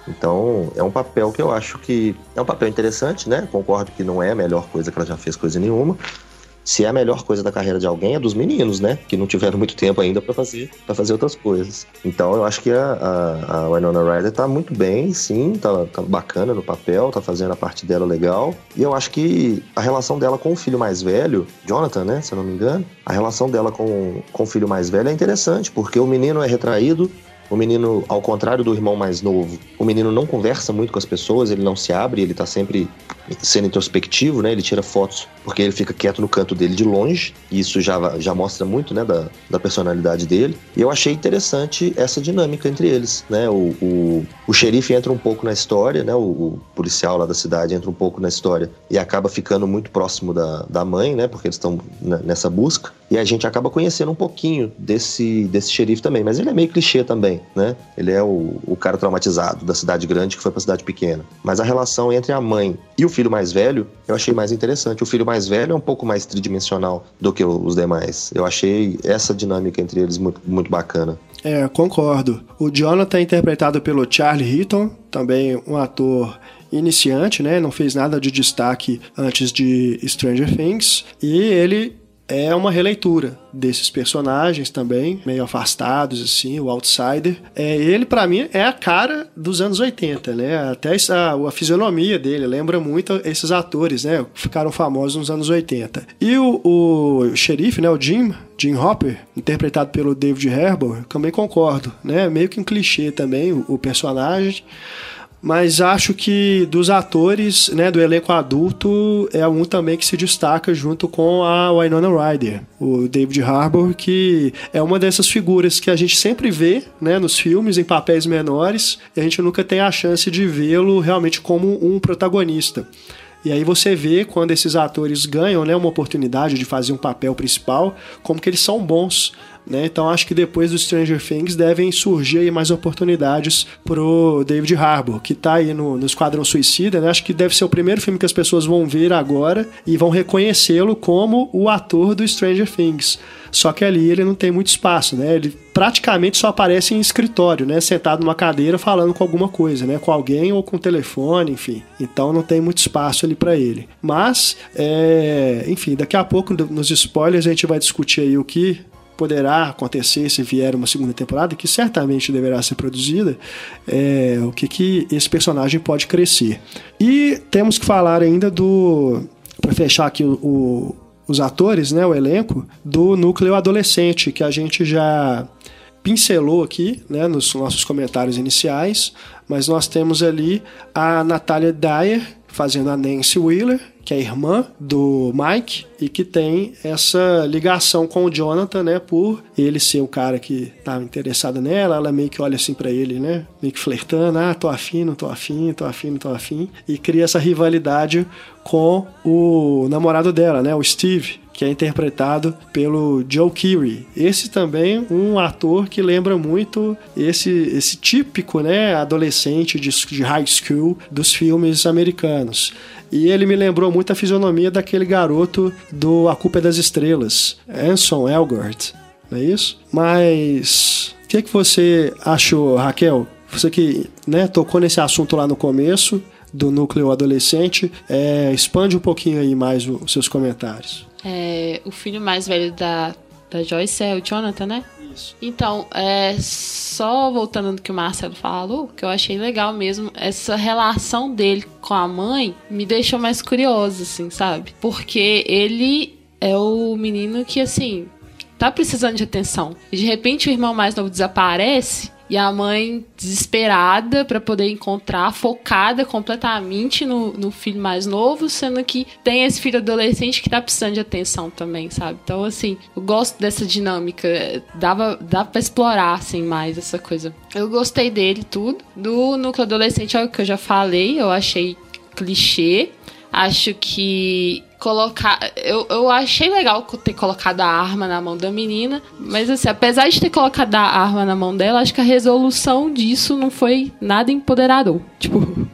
Speaker 3: Então, é um papel que eu acho que é um papel interessante, né? Concordo que não é a melhor coisa que ela já fez coisa nenhuma, se é a melhor coisa da carreira de alguém, é dos meninos, né? Que não tiveram muito tempo ainda para fazer para fazer outras coisas. Então eu acho que a, a, a Winona Ryder tá muito bem, sim, tá, tá, bacana no papel, tá fazendo a parte dela legal. E eu acho que a relação dela com o filho mais velho, Jonathan, né? Se eu não me engano, a relação dela com, com o filho mais velho é interessante, porque o menino é retraído, o menino, ao contrário do irmão mais novo, o menino não conversa muito com as pessoas, ele não se abre, ele tá sempre sendo introspectivo, né? Ele tira fotos porque ele fica quieto no canto dele de longe, e isso já, já mostra muito, né, da, da personalidade dele. E eu achei interessante essa dinâmica entre eles, né? O, o, o xerife entra um pouco na história, né? O, o, policial lá da cidade entra um pouco na história e acaba ficando muito próximo da, da mãe, né? Porque eles estão nessa busca. E a gente acaba conhecendo um pouquinho desse, desse xerife também, mas ele é meio clichê também, né? Ele é o, o cara traumatizado da cidade grande que foi pra cidade pequena. Mas a relação entre a mãe e o filho mais velho, eu achei mais interessante. O filho mais velho é um pouco mais tridimensional do que os demais. Eu achei essa dinâmica entre eles muito, muito bacana.
Speaker 1: É, concordo. O Jonathan é interpretado pelo Charlie Heaton, também um ator iniciante, né? Não fez nada de destaque antes de Stranger Things. E ele é uma releitura desses personagens também, meio afastados, assim, o outsider. É, ele, para mim, é a cara dos anos 80, né? Até essa, a fisionomia dele lembra muito esses atores, né? Que ficaram famosos nos anos 80. E o, o xerife, né? O Jim, Jim Hopper, interpretado pelo David Harbour, também concordo, né? Meio que um clichê também, o, o personagem mas acho que dos atores, né, do elenco adulto, é um também que se destaca junto com a Winona Ryder, o David Harbour, que é uma dessas figuras que a gente sempre vê, né, nos filmes em papéis menores, e a gente nunca tem a chance de vê-lo realmente como um protagonista. E aí você vê quando esses atores ganham, né, uma oportunidade de fazer um papel principal, como que eles são bons. Né? Então acho que depois do Stranger Things devem surgir aí mais oportunidades pro David Harbour, que está aí no, no Esquadrão Suicida. Né? Acho que deve ser o primeiro filme que as pessoas vão ver agora e vão reconhecê-lo como o ator do Stranger Things. Só que ali ele não tem muito espaço, né? Ele praticamente só aparece em escritório, né? Sentado numa cadeira falando com alguma coisa, né? Com alguém ou com telefone, enfim. Então não tem muito espaço ali para ele. Mas, é... enfim, daqui a pouco nos spoilers a gente vai discutir aí o que poderá acontecer se vier uma segunda temporada, que certamente deverá ser produzida, é, o que, que esse personagem pode crescer. E temos que falar ainda do. Para fechar aqui o, o, os atores, né, o elenco, do núcleo adolescente, que a gente já pincelou aqui né, nos nossos comentários iniciais, mas nós temos ali a Natália Dyer fazendo a Nancy Wheeler, que é irmã do Mike e que tem essa ligação com o Jonathan, né, por ele ser o cara que tá interessado nela, ela meio que olha assim para ele, né, meio que flertando, ah, tô afim, não tô afim, tô afim, não tô afim, e cria essa rivalidade com o namorado dela, né, o Steve, que é interpretado pelo Joe Keery. Esse também um ator que lembra muito esse, esse típico né, adolescente de, de high school dos filmes americanos. E ele me lembrou muito a fisionomia daquele garoto do A Culpa é das Estrelas, Anson Elgort, não é isso? Mas o que, que você achou, Raquel? Você que né, tocou nesse assunto lá no começo do núcleo adolescente, é, expande um pouquinho aí mais os seus comentários.
Speaker 5: É, o filho mais velho da, da Joyce é o Jonathan, né? Isso. Então, é, só voltando no que o Marcelo falou, que eu achei legal mesmo, essa relação dele com a mãe me deixou mais curiosa, assim, sabe? Porque ele é o menino que, assim, tá precisando de atenção. E de repente o irmão mais novo desaparece e a mãe desesperada para poder encontrar, focada completamente no, no, filho mais novo, sendo que tem esse filho adolescente que tá precisando de atenção também, sabe? Então, assim, eu gosto dessa dinâmica. Dava, dá pra explorar, assim, mais essa coisa. Eu gostei dele, tudo. Do núcleo adolescente é o que eu já falei, eu achei clichê. Acho que colocar. Eu, eu achei legal ter colocado a arma na mão da menina, mas assim, apesar de ter colocado a arma na mão dela, acho que a resolução disso não foi nada empoderador. Tipo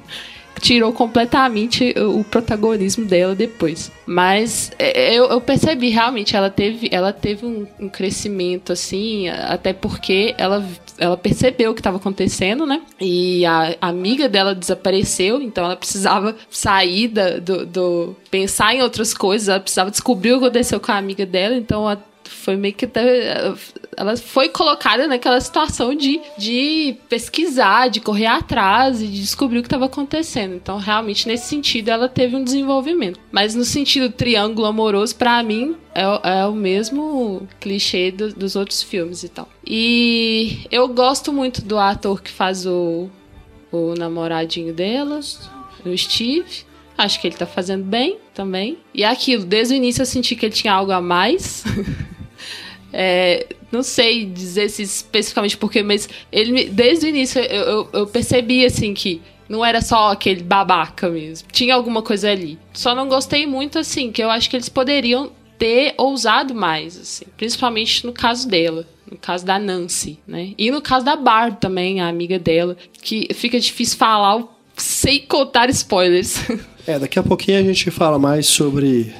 Speaker 5: tirou completamente o protagonismo dela depois. Mas é, eu, eu percebi realmente, ela teve, ela teve um, um crescimento assim, até porque ela, ela percebeu o que estava acontecendo, né? E a, a, amiga dela desapareceu, então ela precisava sair da, do, do. pensar em outras coisas, ela precisava descobrir o que aconteceu com a amiga dela, então a, foi meio que ela foi colocada naquela situação de, de pesquisar, de correr atrás e de descobrir o que estava acontecendo. Então, realmente, nesse sentido, ela teve um desenvolvimento. Mas no sentido triângulo amoroso, para mim, é, é, o mesmo clichê do, dos outros filmes e tal. E eu gosto muito do ator que faz o, o namoradinho dela, o Steve. Acho que ele tá fazendo bem também. E é aquilo, desde o início eu senti que ele tinha algo a mais. É, não sei dizer se especificamente porque, mas ele desde o início eu, eu, eu, percebi assim que não era só aquele babaca mesmo. Tinha alguma coisa ali. Só não gostei muito assim, que eu acho que eles poderiam ter ousado mais, assim, principalmente no caso dela. No caso da Nancy, né? E no caso da Barb também, a amiga dela, que fica difícil falar sem contar spoilers.
Speaker 1: É, daqui a pouquinho a gente fala mais sobre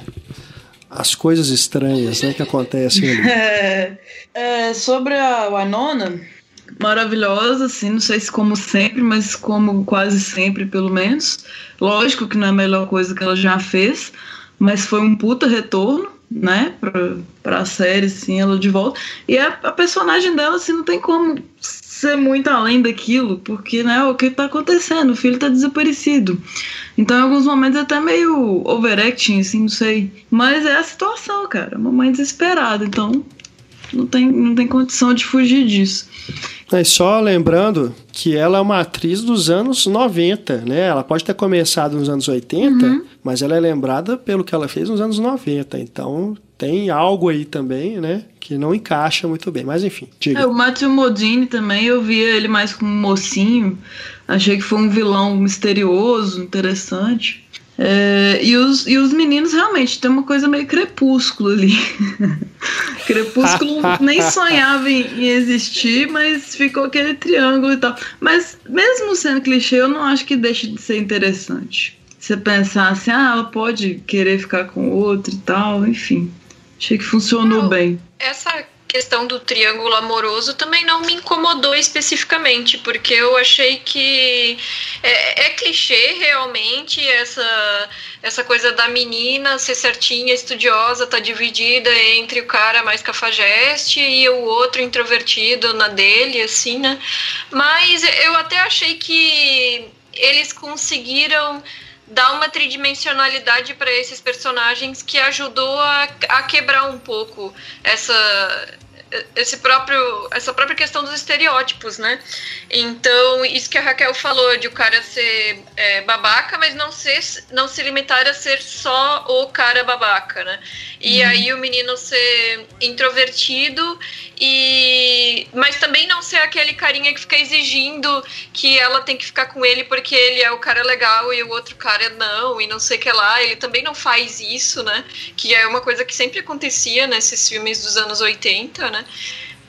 Speaker 1: as coisas estranhas né, que acontecem ali.
Speaker 2: É, é, sobre a Winona, maravilhosa, assim, não sei se como sempre, mas como quase sempre, pelo menos. Lógico que não é a melhor coisa que ela já fez, mas foi um puta retorno, né, pra, pra série, assim, ela de volta. E a, a personagem dela, assim, não tem como ser muito além daquilo, porque, né, o que tá acontecendo? O filho tá desaparecido. Então, em alguns momentos, é até meio overacting, assim, não sei. Mas é a situação, cara. Mamãe desesperada, então não tem, não tem condição de fugir disso.
Speaker 1: E só lembrando que ela é uma atriz dos anos 90, né? Ela pode ter começado nos anos 80, uhum. mas ela é lembrada pelo que ela fez nos anos 90. Então tem algo aí também, né? Que não encaixa muito bem. Mas enfim, diga.
Speaker 2: É, o Matthew Modine também, eu via ele mais como um mocinho. Achei que foi um vilão misterioso, interessante. É, e, os, e os meninos realmente tem uma coisa meio crepúsculo ali. crepúsculo nem sonhava em, em, existir, mas ficou aquele triângulo e tal. Mas mesmo sendo clichê, eu não acho que deixe de ser interessante. Você pensar assim, ah, ela pode querer ficar com outro e tal, enfim. Achei que funcionou não, bem.
Speaker 4: Essa questão do triângulo amoroso também não me incomodou especificamente, porque eu achei que é, é, clichê realmente essa, essa coisa da menina ser certinha, estudiosa, tá dividida entre o cara mais cafajeste e o outro introvertido na dele, assim, né? Mas eu até achei que eles conseguiram dar uma tridimensionalidade para esses personagens que ajudou a, a quebrar um pouco essa esse próprio essa própria questão dos estereótipos, né? Então isso que a Raquel falou de o cara ser é, babaca, mas não ser não se limitar a ser só o cara babaca, né? E uhum. aí o menino ser introvertido e mas também não ser aquele carinha que fica exigindo que ela tem que ficar com ele porque ele é o cara legal e o outro cara não, e não sei o que lá. Ele também não faz isso, né? Que é uma coisa que sempre acontecia nesses filmes dos anos 80, né?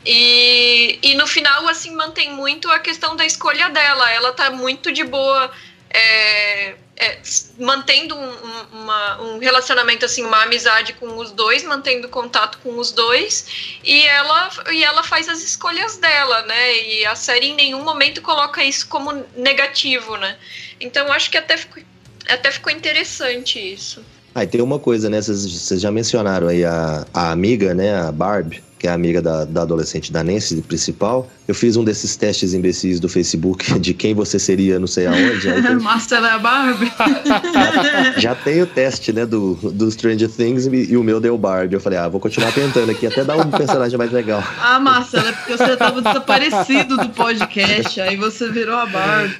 Speaker 4: E, e no final, assim, mantém muito a questão da escolha dela. Ela tá muito de boa. É, é, mantendo um, uma, um relacionamento, assim, uma amizade com os dois, mantendo contato com os dois, e ela, e ela faz as escolhas dela, né? E a série em nenhum momento coloca isso como negativo, né? Então acho que até ficou, até ficou interessante isso.
Speaker 3: Ah, e tem uma coisa, né? Vocês já mencionaram aí a, a amiga, né? A Barb, que é amiga da, da adolescente da Nancy, principal. Eu fiz um desses testes imbecis do Facebook de quem você seria, não sei aonde. Aí tem...
Speaker 2: Marcela Barbie.
Speaker 3: já, já tem o teste, né, do, do Stranger Things e, e o meu deu Barbie. Eu falei, ah, vou continuar tentando aqui até dar um personagem mais legal.
Speaker 2: Ah, Marcela, é porque você tava desaparecido do podcast, aí você virou a Barbie.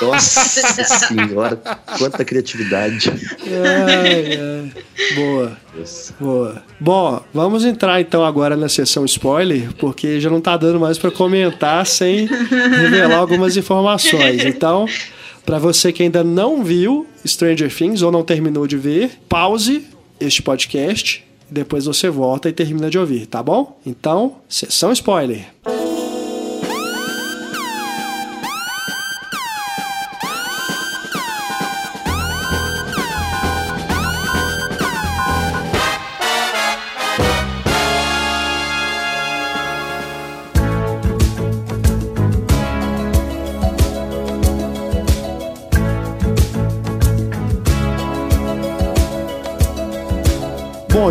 Speaker 3: Nossa senhora, quanta criatividade. Ai,
Speaker 1: ai. Boa. Boa. Bom, vamos entrar então agora na sessão spoiler, porque já não tá dando mais para comentar sem revelar algumas informações. Então, para você que ainda não viu Stranger Things ou não terminou de ver, pause este podcast, depois você volta e termina de ouvir, tá bom? Então, sessão spoiler.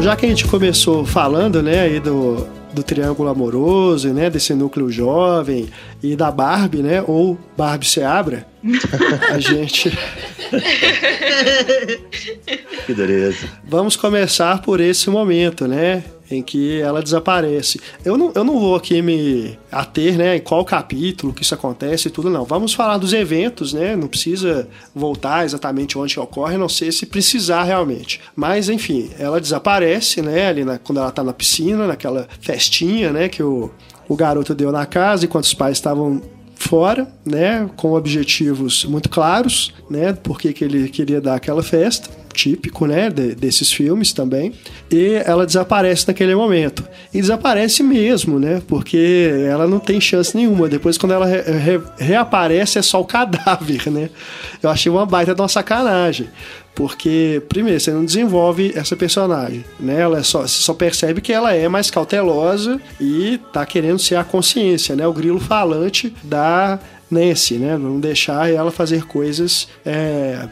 Speaker 1: Já que a gente começou falando, né, aí do, do triângulo amoroso, né, desse núcleo jovem e da Barbie, né, ou Barbie se abra, a gente
Speaker 3: Que dureza.
Speaker 1: Vamos começar por esse momento, né? Em que ela desaparece. Eu não, eu não vou aqui me ater, né, em qual capítulo que isso acontece e tudo, não. Vamos falar dos eventos, né? Não precisa voltar exatamente onde ocorre, não sei se precisar realmente. Mas, enfim, ela desaparece, né, ali na, quando ela tá na piscina, naquela festinha, né, que o, o garoto deu na casa, enquanto os pais estavam fora, né, com objetivos muito claros, né, porque que ele queria dar aquela festa típico, né, de, desses filmes também. E ela desaparece naquele momento. E desaparece mesmo, né, porque ela não tem chance nenhuma. Depois, quando ela re, re, reaparece, é só o cadáver, né. Eu achei uma baita de uma sacanagem. Porque, primeiro, você não desenvolve essa personagem, né? Ela é só, você só percebe que ela é mais cautelosa e tá querendo ser a consciência, né? O grilo falante da Nancy, né? Não deixar ela fazer coisas é,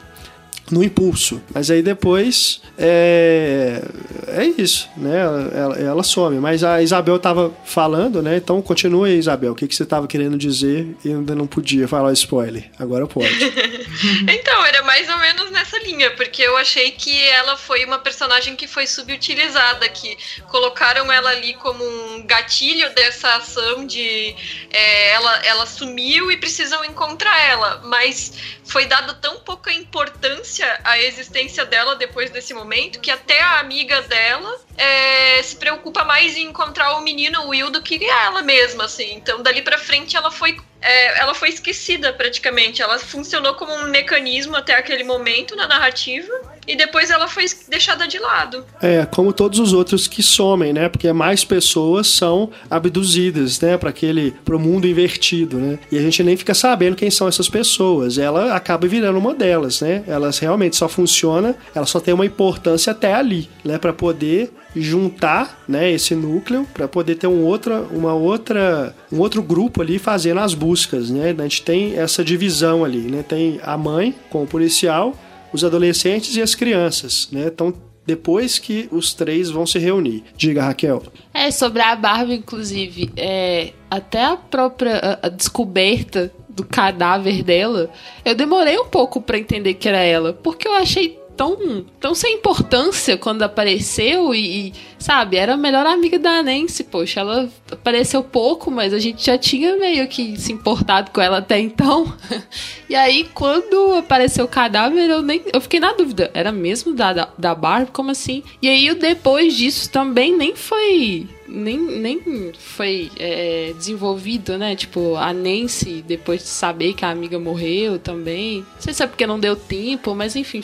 Speaker 1: no impulso. Mas aí depois é, é isso, né? Ela, ela, some. Mas a Isabel tava falando, né? Então continue aí, Isabel. O que, que você tava querendo dizer e ainda não podia falar spoiler? Agora pode.
Speaker 4: então, era mais ou menos nessa linha, porque eu achei que ela foi uma personagem que foi subutilizada, que colocaram ela ali como um gatilho dessa ação de é, ela, ela sumiu e precisam encontrar ela. Mas foi dado tão pouca importância à existência dela depois desse momento que até a amiga dela é, se preocupa mais em encontrar o menino Will do que ela mesma, assim. Então, dali para frente, ela foi é, ela foi esquecida praticamente. Ela funcionou como um mecanismo até aquele momento na narrativa e depois ela foi deixada de lado.
Speaker 1: É, como todos os outros que somem, né? Porque mais pessoas são abduzidas, né, para aquele pro mundo invertido, né? E a gente nem fica sabendo quem são essas pessoas. Ela acaba virando uma delas, né? Elas realmente só funciona, ela só tem uma importância até ali, né, para poder juntar, né, esse núcleo para poder ter um outra, uma outra, um outro grupo ali fazendo as buscas, né? A gente tem essa divisão ali, né? Tem a mãe com o policial, os adolescentes e as crianças, né? Então depois que os três vão se reunir. Diga, Raquel.
Speaker 5: É, sobre a Barbie, inclusive, é, até a própria a, a descoberta do cadáver dela, eu demorei um pouco para entender que era ela, porque eu achei tão, tão sem importância quando apareceu e, e, sabe, era a melhor amiga da Nancy, poxa, ela apareceu pouco, mas a gente já tinha meio que se importado com ela até então. e aí, quando apareceu o cadáver, eu nem eu fiquei na dúvida, era mesmo da, da, da Barbie? Como assim? E aí, depois disso também nem foi nem, nem foi é, desenvolvido, né? Tipo, a Nancy, depois de saber que a amiga morreu também. Não sei se é porque não deu tempo, mas enfim,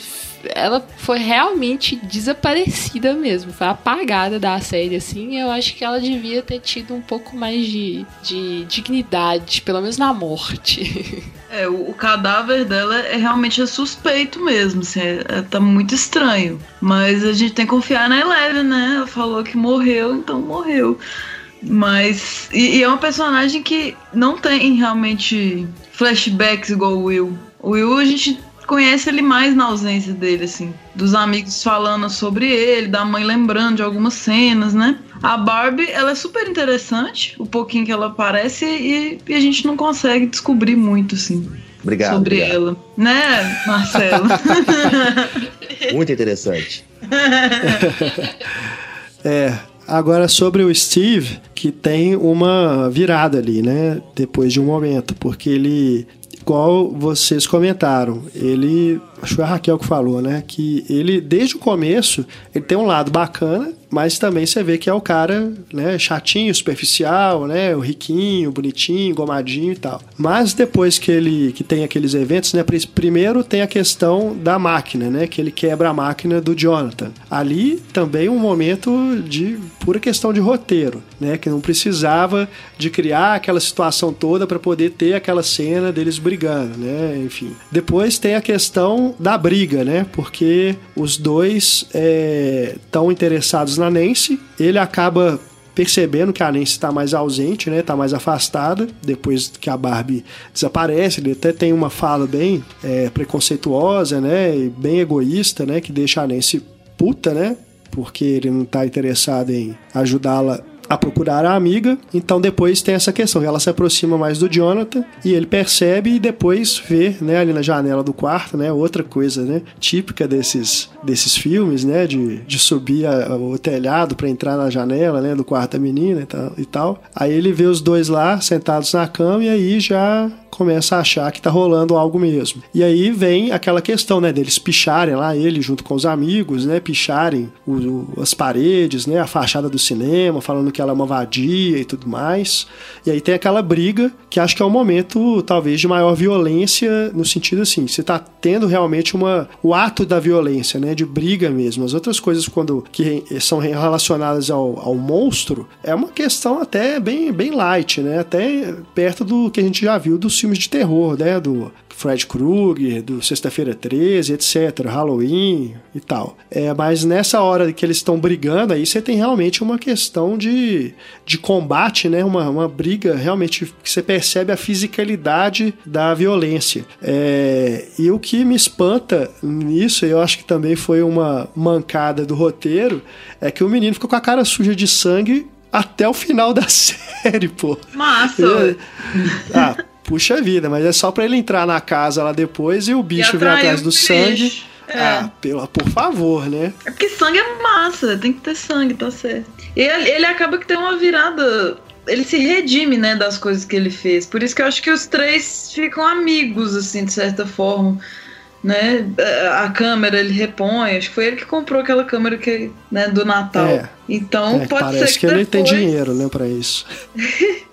Speaker 5: ela foi realmente desaparecida mesmo. Foi apagada da série, assim. eu acho que ela devia ter tido um pouco mais de, de dignidade, pelo menos na morte.
Speaker 2: É, o, o cadáver dela é realmente suspeito mesmo, assim, é, é, tá muito estranho. Mas a gente tem que confiar na Eleven, né? Ela falou que morreu, então morreu. Mas. E, e, é uma personagem que não tem realmente flashbacks igual o Will. O Will a gente conhece ele mais na ausência dele, assim. Dos amigos falando sobre ele, da mãe lembrando de algumas cenas, né? A Barbie, ela é super interessante, o pouquinho que ela aparece, e, e a gente não consegue descobrir muito, assim.
Speaker 3: Obrigado.
Speaker 2: Sobre
Speaker 3: obrigado.
Speaker 2: ela. Né, Marcelo?
Speaker 3: muito interessante.
Speaker 1: é, Agora, sobre o Steve, que tem uma virada ali, né? Depois de um momento, porque ele igual vocês comentaram, ele, acho que a Raquel que falou, né, que ele desde o começo, ele tem um lado bacana, mas também você vê que é o cara, né, chatinho, superficial, né, o riquinho, bonitinho, gomadinho e tal. Mas depois que ele que tem aqueles eventos, né, primeiro tem a questão da máquina, né, que ele quebra a máquina do Jonathan. Ali também um momento de pura questão de roteiro, né, que não precisava de criar aquela situação toda para poder ter aquela cena deles brigando, né, enfim. Depois tem a questão da briga, né, porque os dois estão é, interessados na Nancy, ele acaba percebendo que a Nancy está mais ausente, né? Está mais afastada depois que a Barbie desaparece. Ele até tem uma fala bem é, preconceituosa, né? E bem egoísta, né? Que deixa a Nancy puta, né? Porque ele não está interessado em ajudá-la a procurar a amiga. Então depois tem essa questão, ela se aproxima mais do Jonathan e ele percebe e depois vê, né, ali na janela do quarto, né, outra coisa, né, típica desses desses filmes, né, de, de subir a, o telhado para entrar na janela, né, do quarto da menina e tal, e tal. Aí ele vê os dois lá sentados na cama e aí já começa a achar que tá rolando algo mesmo. E aí vem aquela questão, né, deles picharem lá ele junto com os amigos, né, picharem o, o, as paredes, né, a fachada do cinema, falando que ela é uma vadia e tudo mais. E aí tem aquela briga que acho que é o momento talvez de maior violência no sentido assim, você tá tendo realmente uma o ato da violência, né, de briga mesmo. As outras coisas quando que são relacionadas ao, ao monstro é uma questão até bem bem light, né, até perto do que a gente já viu dos filmes de terror, né? Do Fred Krueger, do Sexta-feira 13, etc., Halloween e tal. É, mas nessa hora que eles estão brigando, aí você tem realmente uma questão de, de combate, né? Uma, uma briga realmente que você percebe a fisicalidade da violência. É, e o que me espanta nisso, eu acho que também foi uma mancada do roteiro, é que o menino ficou com a cara suja de sangue até o final da série, pô.
Speaker 2: Massa!
Speaker 1: Ah, puxa vida, mas é só para ele entrar na casa lá depois e o bicho vir atrás do sangue. É. Ah, pela, por favor, né?
Speaker 2: É porque sangue é massa, tem que ter sangue, tá certo. E ele, ele acaba que tem uma virada. Ele se redime, né, das coisas que ele fez. Por isso que eu acho que os três ficam amigos, assim, de certa forma. Né? A câmera ele repõe, acho que foi ele que comprou aquela câmera que, né, do Natal. É. Então
Speaker 1: é,
Speaker 2: pode
Speaker 1: parece
Speaker 2: ser que,
Speaker 1: que
Speaker 2: depois...
Speaker 1: ele tem dinheiro, né, para isso.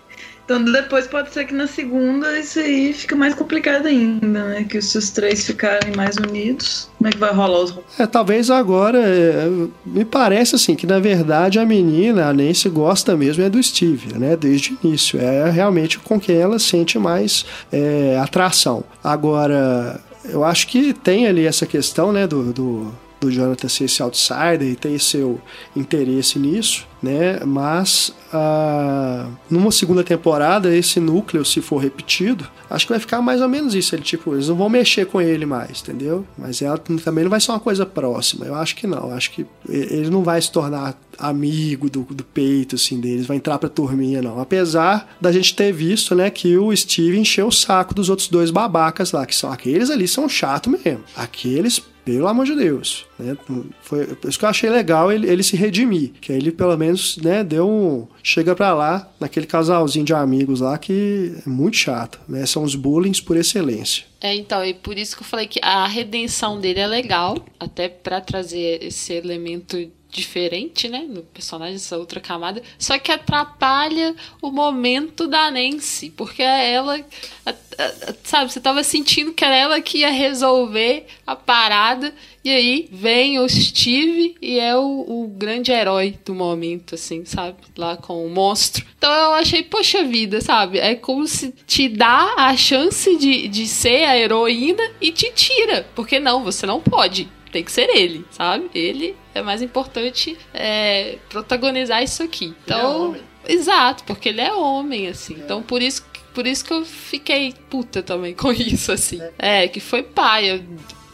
Speaker 2: Então depois pode ser que na segunda isso aí fica mais complicado ainda, né? Que se os três ficarem mais unidos, como é que vai rolar os
Speaker 1: É, talvez agora, é, me parece assim, que na verdade a menina, a Nancy, gosta mesmo é do Steve, né? Desde o início. É realmente com quem ela sente mais é, atração. Agora, eu acho que tem ali essa questão, né, do, do do Jonathan ser esse outsider e ter seu interesse nisso, né? Mas ah, numa segunda temporada, esse núcleo, se for repetido, acho que vai ficar mais ou menos isso. Ele, tipo, eles não vão mexer com ele mais, entendeu? Mas ela também não vai ser uma coisa próxima. Eu acho que não. Eu acho que ele não vai se tornar amigo do, do peito, assim, deles, vai entrar pra turminha, não. Apesar da gente ter visto, né, que o Steve encheu o saco dos outros dois babacas lá, que são aqueles ali, são chato mesmo. Aqueles pelo amor de Deus. Né? Foi isso que eu achei legal ele, ele se redimir. Que ele, pelo menos, né, deu um. Chega pra lá, naquele casalzinho de amigos lá, que é muito chato. Né? São os bullying por excelência.
Speaker 5: É, então, e por isso que eu falei que a redenção dele é legal, até para trazer esse elemento diferente, né? No personagem, essa outra camada. Só que atrapalha o momento da Nancy. Porque é ela. A, a, sabe, você tava sentindo que era ela que ia resolver a parada. E aí vem o Steve e é o, o grande herói do momento, assim, sabe? Lá com o monstro. Então eu achei, poxa vida, sabe? É como se te dá a chance de, de ser a heroína e te tira. Porque não, você não pode tem que ser ele, sabe? Ele é mais importante é, protagonizar isso aqui. Então, é exato, porque ele é homem, assim. É. Então, por isso, por isso que eu fiquei puta também com isso, assim. É, é que foi pai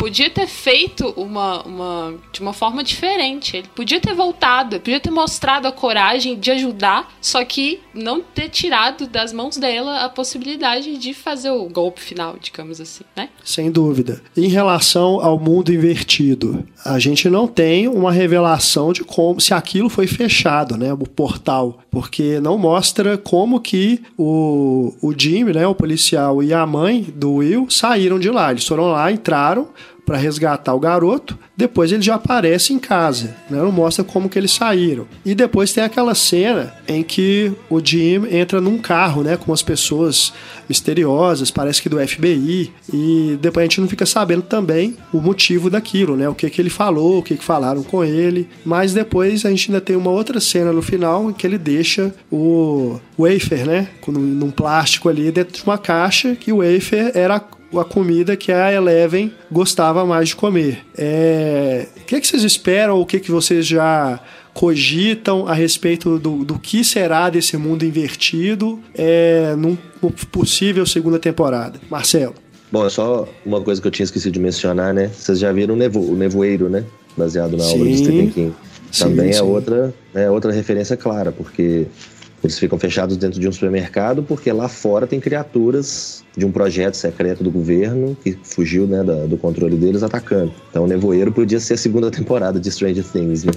Speaker 5: podia ter feito uma, uma de uma forma diferente. Ele podia ter voltado, podia ter mostrado a coragem de ajudar, só que não ter tirado das mãos dela a possibilidade de fazer o golpe final, digamos assim, né?
Speaker 1: Sem dúvida. Em relação ao mundo invertido, a gente não tem uma revelação de como se aquilo foi fechado, né, o portal, porque não mostra como que o, o Jimmy, né, o policial e a mãe do Will saíram de lá. Eles foram lá, entraram, para resgatar o garoto. Depois ele já aparece em casa, né? não mostra como que eles saíram. E depois tem aquela cena em que o Jim entra num carro, né, com as pessoas misteriosas, parece que do FBI, e depois a gente não fica sabendo também o motivo daquilo, né, o que que ele falou, o que que falaram com ele. Mas depois a gente ainda tem uma outra cena no final em que ele deixa o wafer, né, num plástico ali dentro de uma caixa que o wafer era a comida que a Eleven gostava mais de comer. É... O que, é que vocês esperam? O que, é que vocês já cogitam a respeito do, do que será desse mundo invertido é, num possível segunda temporada? Marcelo.
Speaker 3: Bom, é só uma coisa que eu tinha esquecido de mencionar, né? Vocês já viram o, nevo, o Nevoeiro, né? Baseado na sim, obra de Stephen King. Também sim, é sim. outra, é outra referência clara, porque eles ficam fechados dentro de um supermercado porque lá fora tem criaturas de um projeto secreto do governo que fugiu né, da, do controle deles atacando. Então o Nevoeiro podia ser a segunda temporada de Stranger Things, né?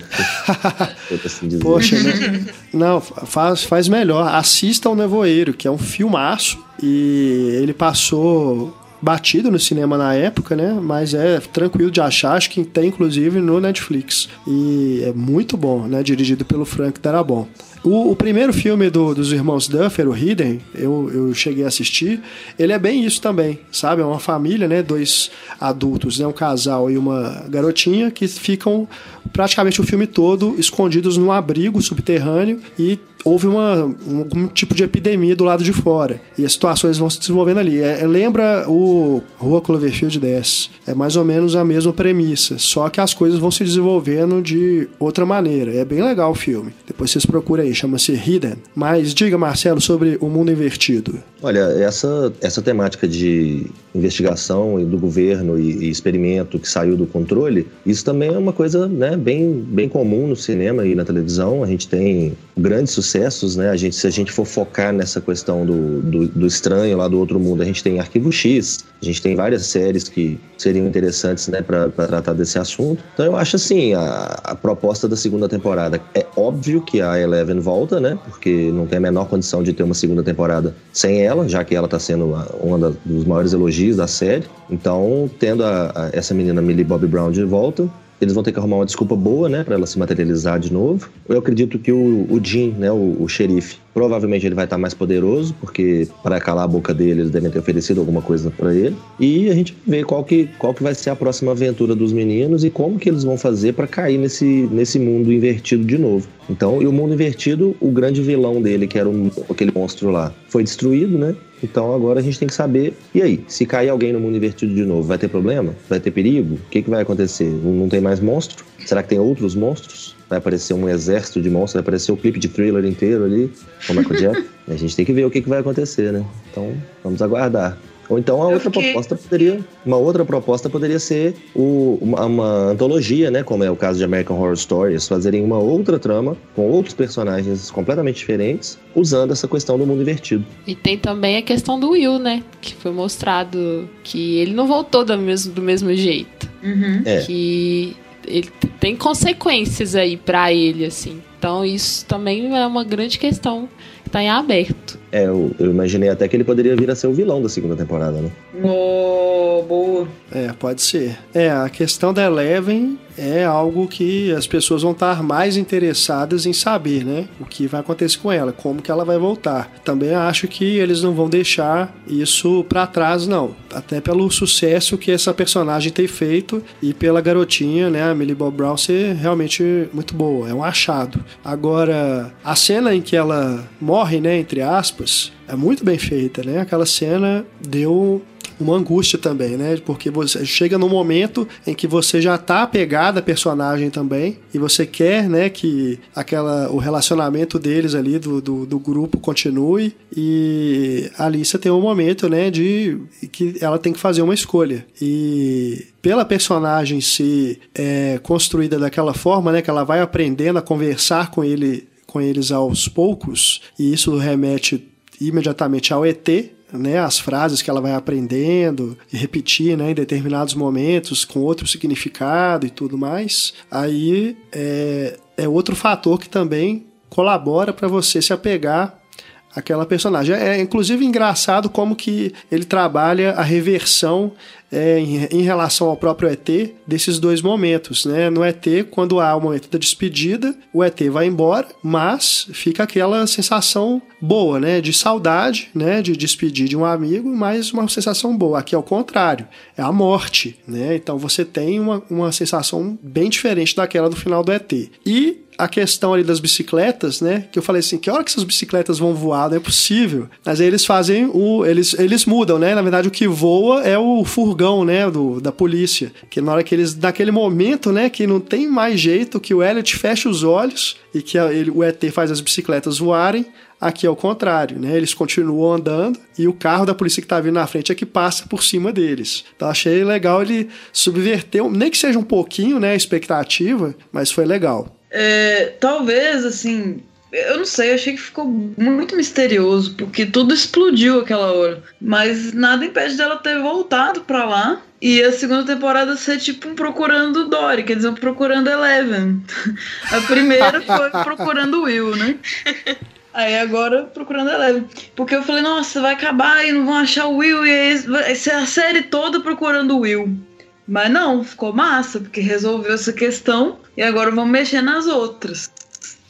Speaker 1: assim Poxa, né? Não, faz, faz melhor. Assista ao Nevoeiro, que é um filmaço e ele passou batido no cinema na época, né? Mas é tranquilo de achar, acho que tem inclusive no Netflix. E é muito bom, né? Dirigido pelo Frank Darabont. O, o primeiro filme do, dos irmãos Duffer, o Hidden, eu, eu cheguei a assistir, ele é bem isso também, sabe? É uma família, né? Dois adultos, né? Um casal e uma garotinha que ficam praticamente o filme todo escondidos num abrigo subterrâneo e houve uma, um, algum tipo de epidemia do lado de fora. E as situações vão se desenvolvendo ali. É, lembra o Rua Cloverfield 10. É mais ou menos a mesma premissa, só que as coisas vão se desenvolvendo de outra maneira. É bem legal o filme. Depois vocês procuram aí, chama-se Hidden. Mas diga, Marcelo, sobre o mundo invertido.
Speaker 3: Olha, essa, essa temática de investigação do governo e, e experimento que saiu do controle, isso também é uma coisa né, bem, bem comum no cinema e na televisão. A gente tem grandes sucessos, né? A gente, se a gente for focar nessa questão do, do, do, estranho lá do outro mundo, a gente tem Arquivo X, a gente tem várias séries que seriam interessantes, né, para tratar desse assunto. Então eu acho assim, a, a, proposta da segunda temporada é óbvio que a Eleven volta, né? Porque não tem a menor condição de ter uma segunda temporada sem ela, já que ela está sendo uma dos maiores elogios da série. Então, tendo a, a, essa menina Millie Bobby Brown de volta, eles vão ter que arrumar uma desculpa boa, né, para ela se materializar de novo. Eu acredito que o, o Jim, né, o, o xerife, provavelmente ele vai estar mais poderoso, porque para calar a boca dele eles devem ter oferecido alguma coisa para ele. E a gente vê qual que, qual que vai ser a próxima aventura dos meninos e como que eles vão fazer para cair nesse, nesse mundo invertido de novo. Então, e o mundo invertido, o grande vilão dele, que era um, aquele monstro lá, foi destruído, né? Então agora a gente tem que saber. E aí, se cair alguém no mundo invertido de novo, vai ter problema? Vai ter perigo? O que, que vai acontecer? Não tem mais monstro? Será que tem outros monstros? Vai aparecer um exército de monstros? Vai aparecer o clipe de thriller inteiro ali, com o Michael Jackson? a gente tem que ver o que, que vai acontecer, né? Então vamos aguardar. Ou então a outra fiquei... proposta poderia, uma outra proposta poderia ser o, uma, uma, antologia, né, como é o caso de American Horror Stories, fazerem uma outra trama com outros personagens completamente diferentes, usando essa questão do mundo invertido.
Speaker 5: E tem também a questão do Will, né, que foi mostrado que ele não voltou do mesmo, do mesmo jeito.
Speaker 2: Uhum.
Speaker 5: É. Que ele tem consequências aí para ele, assim. Então isso também é uma grande questão tá em aberto.
Speaker 3: É, eu, eu, imaginei até que ele poderia vir a ser o vilão da segunda temporada, né?
Speaker 2: Oh, boa.
Speaker 1: É, pode ser. É, a questão da Eleven é algo que as pessoas vão estar mais interessadas em saber, né? O que vai acontecer com ela, como que ela vai voltar. Também acho que eles não vão deixar isso para trás, não. Até pelo sucesso que essa personagem tem feito e pela garotinha, né, a Millie Bob Brown ser realmente muito boa. É um achado. Agora, a cena em que ela morre, né, entre aspas, é muito bem feita, né? Aquela cena deu uma angústia também, né? Porque você chega num momento em que você já tá apegado à personagem também e você quer, né, que aquela, o relacionamento deles ali, do, do, do grupo, continue e a Alissa tem um momento, né, de que ela tem que fazer uma escolha. E pela personagem ser é, construída daquela forma, né, que ela vai aprendendo a conversar com ele com eles aos poucos, e isso remete imediatamente ao ET, né, as frases que ela vai aprendendo e repetir né, em determinados momentos com outro significado e tudo mais, aí é, é outro fator que também colabora para você se apegar àquela personagem. É inclusive engraçado como que ele trabalha a reversão é, em, em, relação ao próprio ET desses dois momentos, né? No ET, quando há o momento da despedida, o ET vai embora, mas fica aquela sensação boa, né? De saudade, né? De despedir de um amigo, mas uma sensação boa. Aqui é o contrário, é a morte, né? Então você tem uma, uma sensação bem diferente daquela do final do ET. E a questão ali das bicicletas, né? Que eu falei assim, que hora que essas bicicletas vão voar? Não é possível. Mas aí eles fazem o. Eles, eles mudam, né? Na verdade, o que voa é o furgão, né? Do, da polícia. Que na hora que eles. Naquele momento, né? Que não tem mais jeito, que o Elliot fecha os olhos e que a, ele, o ET faz as bicicletas voarem. Aqui é o contrário, né? Eles continuam andando e o carro da polícia que está vindo na frente é que passa por cima deles. Então achei legal ele subverter, nem que seja um pouquinho, né, a expectativa, mas foi legal.
Speaker 2: É, talvez, assim, eu não sei, achei que ficou muito misterioso, porque tudo explodiu aquela hora. Mas nada impede dela ter voltado pra lá. E a segunda temporada ser tipo um procurando Dory, quer dizer, um procurando Eleven. A primeira foi procurando Will, né? Aí agora procurando Eleven. Porque eu falei, nossa, vai acabar e não vão achar o Will, e aí vai ser a série toda procurando o Will. Mas não, ficou massa, porque resolveu essa questão e agora vamos mexer nas outras.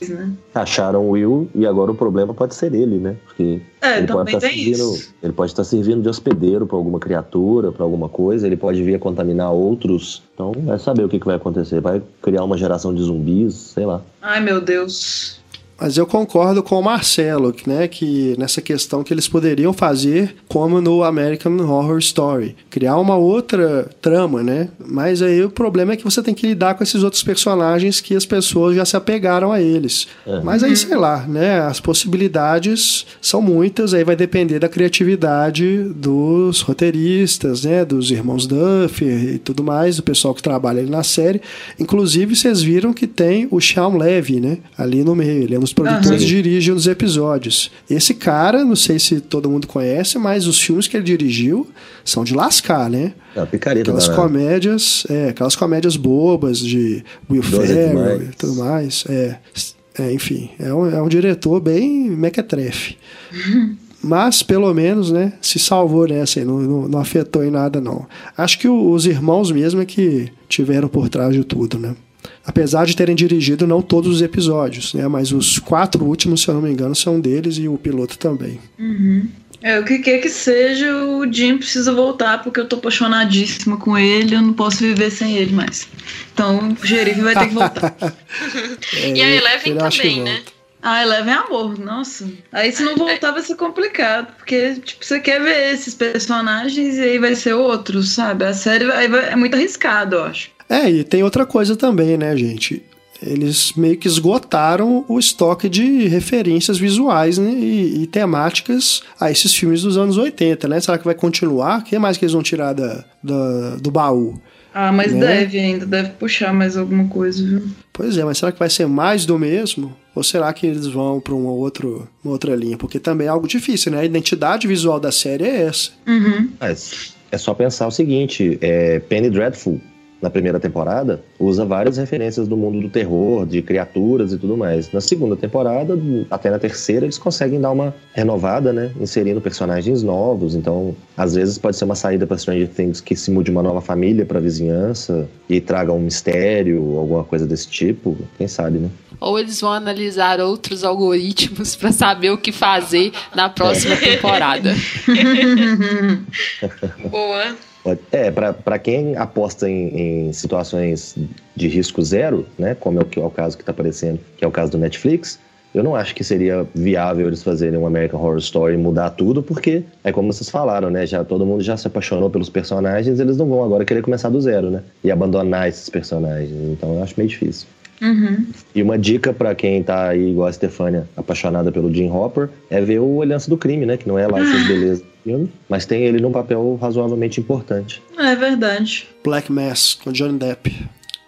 Speaker 2: Né?
Speaker 3: Acharam o Will e agora o problema pode ser ele, né? Porque
Speaker 2: é,
Speaker 3: ele pode estar tá servindo, ele pode estar tá servindo de hospedeiro para alguma criatura, para alguma coisa, ele pode vir a contaminar outros. Então, é saber o que, que vai acontecer. Vai criar uma geração de zumbis, sei lá.
Speaker 2: Ai, meu Deus.
Speaker 1: Mas eu concordo com o Marcelo, né, que nessa questão que eles poderiam fazer como no American Horror Story, criar uma outra trama, né? Mas aí o problema é que você tem que lidar com esses outros personagens que as pessoas já se apegaram a eles. É. Mas aí sei lá, né? As possibilidades são muitas, aí vai depender da criatividade dos roteiristas, né, dos irmãos Duffer e tudo mais, do pessoal que trabalha ali na série. Inclusive vocês viram que tem o Sean Levy, né, ali no meio, ele é um os produtores uhum. dirigem os episódios. Esse cara, não sei se todo mundo conhece, mas os filmes que ele dirigiu são de lascar, né?
Speaker 3: É picareta
Speaker 1: aquelas comédias, é, aquelas comédias bobas de Will Ferrell e tudo mais. É, é enfim, é um, é um diretor bem mequetrefe. Mas, pelo menos, né, se salvou nessa aí, não, não, não afetou em nada, não. Acho que os irmãos mesmo é que tiveram por trás de tudo, né? Apesar de terem dirigido não todos os episódios, né? Mas os quatro últimos, se eu não me engano, são deles e o piloto também.
Speaker 2: Uhum. É, o que quer que seja, o Jim precisa voltar porque eu tô apaixonadíssima com ele, eu não posso viver sem ele mais. Então o xerife vai ter que voltar.
Speaker 4: é, e a Eleven também, né?
Speaker 2: Ah, Eleven é amor, nossa. Aí se não voltar vai ser complicado, porque tipo, você quer ver esses personagens e aí vai ser outros, sabe? A série vai, vai, é muito arriscado, eu acho.
Speaker 1: É, e tem outra coisa também, né, gente? Eles meio que esgotaram o estoque de referências visuais né, e, e, temáticas a esses filmes dos anos 80, né? Será que vai continuar? O que mais que eles vão tirar da, da do baú?
Speaker 2: Ah, mas né? deve ainda, deve puxar mais alguma coisa, viu?
Speaker 1: Pois é, mas será que vai ser mais do mesmo? Ou será que eles vão para uma, outro, uma outra linha? Porque também é algo difícil, né? A identidade visual da série é essa.
Speaker 2: Uhum.
Speaker 3: Mas é só pensar o seguinte: é Penny Dreadful na primeira temporada, usa várias referências do mundo do terror, de criaturas e tudo mais. Na segunda temporada, até na terceira, eles conseguem dar uma renovada, né? Inserindo personagens novos. Então, às vezes pode ser uma saída para Stranger Things que se mude uma nova família para a vizinhança e traga um mistério, alguma coisa desse tipo. Quem sabe, né?
Speaker 5: Ou eles vão analisar outros algoritmos para saber o que fazer na próxima temporada.
Speaker 4: Boa.
Speaker 3: É, para quem aposta em, em, situações de risco zero, né, como é o, é o caso que está aparecendo, que é o caso do Netflix, eu não acho que seria viável eles fazerem um American Horror Story e mudar tudo, porque é como vocês falaram, né? Já todo mundo já se apaixonou pelos personagens, eles não vão agora querer começar do zero, né? E abandonar esses personagens. Então eu acho meio difícil.
Speaker 2: Uhum.
Speaker 3: E uma dica para quem tá aí, igual a Stefania, apaixonada pelo Jim Hopper, é ver o Olhança do Crime, né? Que não é lá essas belezas filme, mas tem ele num papel razoavelmente importante.
Speaker 2: É verdade.
Speaker 1: Black Mass, com Johnny Depp.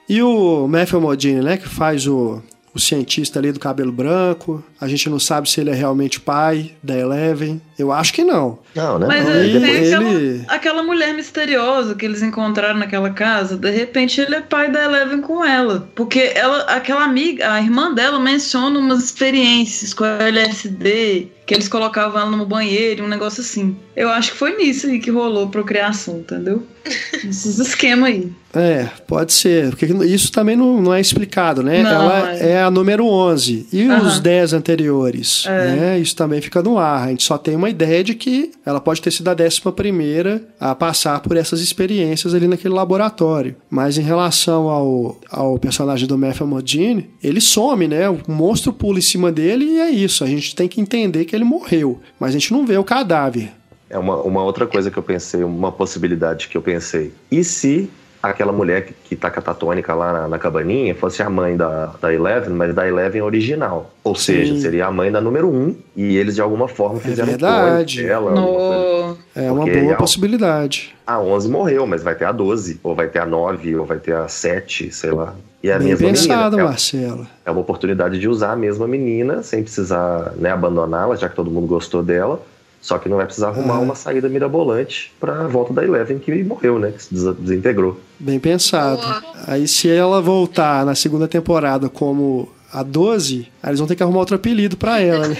Speaker 1: E o Matthew Modine, né? Que faz o o cientista ali do cabelo branco. A gente não sabe se ele é realmente pai da Eleven. Eu acho que não.
Speaker 3: Não, né?
Speaker 2: Mas
Speaker 3: não,
Speaker 2: ele,
Speaker 3: ele,
Speaker 2: tem aquela, aquela, mulher misteriosa que eles encontraram naquela casa. De repente ele é pai da Eleven com ela. Porque ela, aquela amiga, a irmã dela menciona umas experiências com a LSD que eles colocavam ela no banheiro, um negócio assim. Eu acho que foi nisso aí que rolou procriação, entendeu? Esses esquemas aí.
Speaker 1: É, pode ser, porque isso também não, não é explicado, né?
Speaker 2: Não,
Speaker 1: ela
Speaker 2: é.
Speaker 1: é a número 11. E
Speaker 2: Aham.
Speaker 1: os 10 anteriores,
Speaker 2: É.
Speaker 1: né? Isso também fica no ar. A gente só tem uma ideia de que ela pode ter sido a décima primeira a passar por essas experiências ali naquele laboratório. Mas em relação ao, ao personagem do Matthew Modine, ele some, né? O monstro pula em cima dele e é isso. A gente tem que entender que ele morreu, mas a gente não vê o cadáver.
Speaker 3: É uma, uma outra coisa que eu pensei, uma possibilidade que eu pensei. E se aquela mulher que, que tá catatônica lá na, na cabaninha fosse a mãe da, da Eleven, mas da Eleven original? Ou seja,
Speaker 1: Sim.
Speaker 3: seria a mãe da número um e eles de alguma forma fizeram um
Speaker 1: verdade.
Speaker 3: clone dela.
Speaker 2: No...
Speaker 1: É uma
Speaker 3: Porque
Speaker 1: boa
Speaker 3: a-
Speaker 1: possibilidade.
Speaker 3: A 11 morreu, mas vai ter a 12, ou vai ter a 9, ou vai ter a 7, sei lá. E é a
Speaker 1: Bem
Speaker 3: mesma
Speaker 1: pensado,
Speaker 3: menina. É-
Speaker 1: Marcelo.
Speaker 3: É uma oportunidade de usar a mesma menina sem precisar né, abandoná-la, já que todo mundo gostou dela. Só que não vai precisar arrumar
Speaker 1: Ah.
Speaker 3: uma saída mirabolante pra volta da Eleven que morreu, né? Que se des- desintegrou.
Speaker 1: Bem pensado.
Speaker 4: Boa.
Speaker 1: Aí se ela voltar na segunda temporada como a 12, aí eles vão ter que arrumar outro apelido pra ela, né?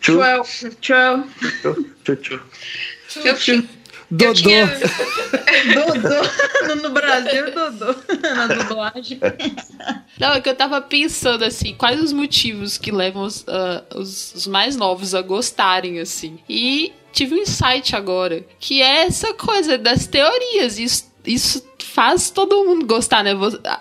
Speaker 2: Tchau, tchau.
Speaker 3: tchu.
Speaker 4: Eu, eu
Speaker 1: Dodô.
Speaker 4: tinha,
Speaker 2: Dodô. No, Brasil, Dodô. Na dublagem.
Speaker 5: Não, é que eu tava pensando assim, quais os motivos que levam os, ah, os, os mais novos a gostarem, assim. E tive um insight agora, que é essa coisa das teorias. Isso, isso faz todo mundo gostar, né?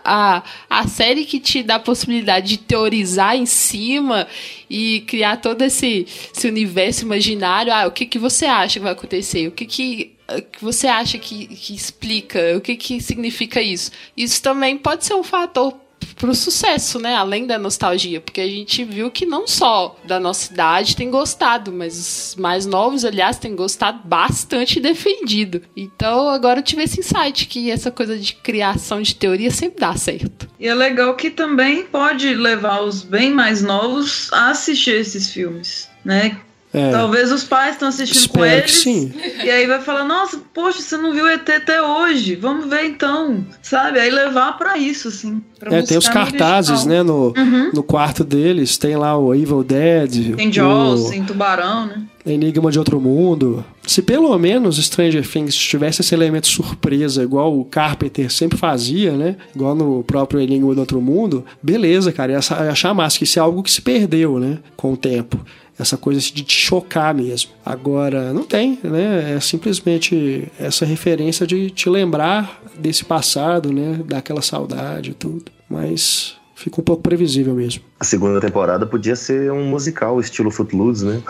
Speaker 5: A, a série que te dá a possibilidade de teorizar em cima e criar todo esse, esse universo imaginário. Ah, o que, que você acha que vai acontecer? O que, que, que você acha que, que explica? O que, que significa isso? Isso também pode ser um fator pro sucesso, né? Além da nostalgia, porque a gente viu que não só da nossa idade tem gostado, mas os mais novos, aliás, têm gostado bastante defendido. Então, agora eu tive esse insight que essa coisa de criação de teoria sempre dá certo.
Speaker 2: E é legal que também pode levar os bem mais novos a assistir esses filmes, né?
Speaker 1: É,
Speaker 2: Talvez os pais estão assistindo com
Speaker 1: espero que
Speaker 2: eles.
Speaker 1: sim.
Speaker 2: E aí vai falar, nossa, poxa, você não viu ET até hoje. Vamos ver então. Sabe? Aí levar pra isso, assim.
Speaker 1: É, tem os cartazes, né, no,
Speaker 2: Uhum.
Speaker 1: no quarto deles. Tem lá o Evil Dead,
Speaker 2: Tem Jaws,
Speaker 1: o
Speaker 2: tem Tubarão, né?
Speaker 1: Enigma de Outro Mundo. Se pelo menos Stranger Things tivesse esse elemento surpresa, igual o Carpenter sempre fazia, né? Igual no próprio Enigma de Outro Mundo, beleza, cara. Ia achar massa, que isso é algo que se perdeu, né? Com o tempo. Essa coisa de te chocar mesmo. Agora, não tem, né? É simplesmente essa referência de te lembrar desse passado, né? Daquela saudade e tudo. Mas fica um pouco previsível mesmo.
Speaker 3: A segunda temporada podia ser um musical, estilo Footloose, né?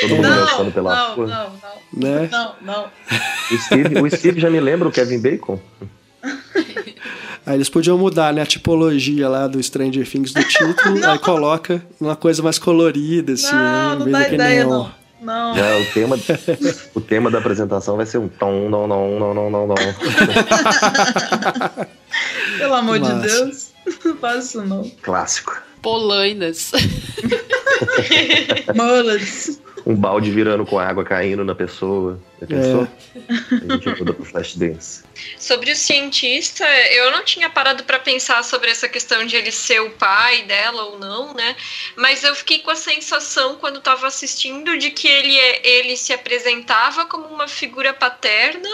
Speaker 3: Todo mundo dançando pela
Speaker 2: não,
Speaker 3: rua.
Speaker 2: não, não,
Speaker 1: Né?
Speaker 2: não, não.
Speaker 3: O Steve, o Steve já me lembra o Kevin Bacon.
Speaker 1: Aí eles podiam mudar, né, a tipologia lá do Stranger Things do título, aí coloca uma coisa mais colorida, assim, né?
Speaker 2: Não,
Speaker 1: em
Speaker 2: não dá ideia,
Speaker 1: neon.
Speaker 2: não. Não.
Speaker 3: Já o tema, o tema da apresentação vai ser um tom, não, não, não, não, não, não.
Speaker 2: Pelo amor de. Deus. Não faz isso, não.
Speaker 3: Clássico.
Speaker 5: Polainas.
Speaker 2: Mullets.
Speaker 3: Um balde virando com água caindo na pessoa. Já pensou? A gente muda pro Flashdance.
Speaker 4: Sobre o cientista, eu não tinha parado para pensar sobre essa questão de ele ser o pai dela ou não, né? Mas eu fiquei com a sensação quando estava assistindo de que ele, é, ele se apresentava como uma figura paterna,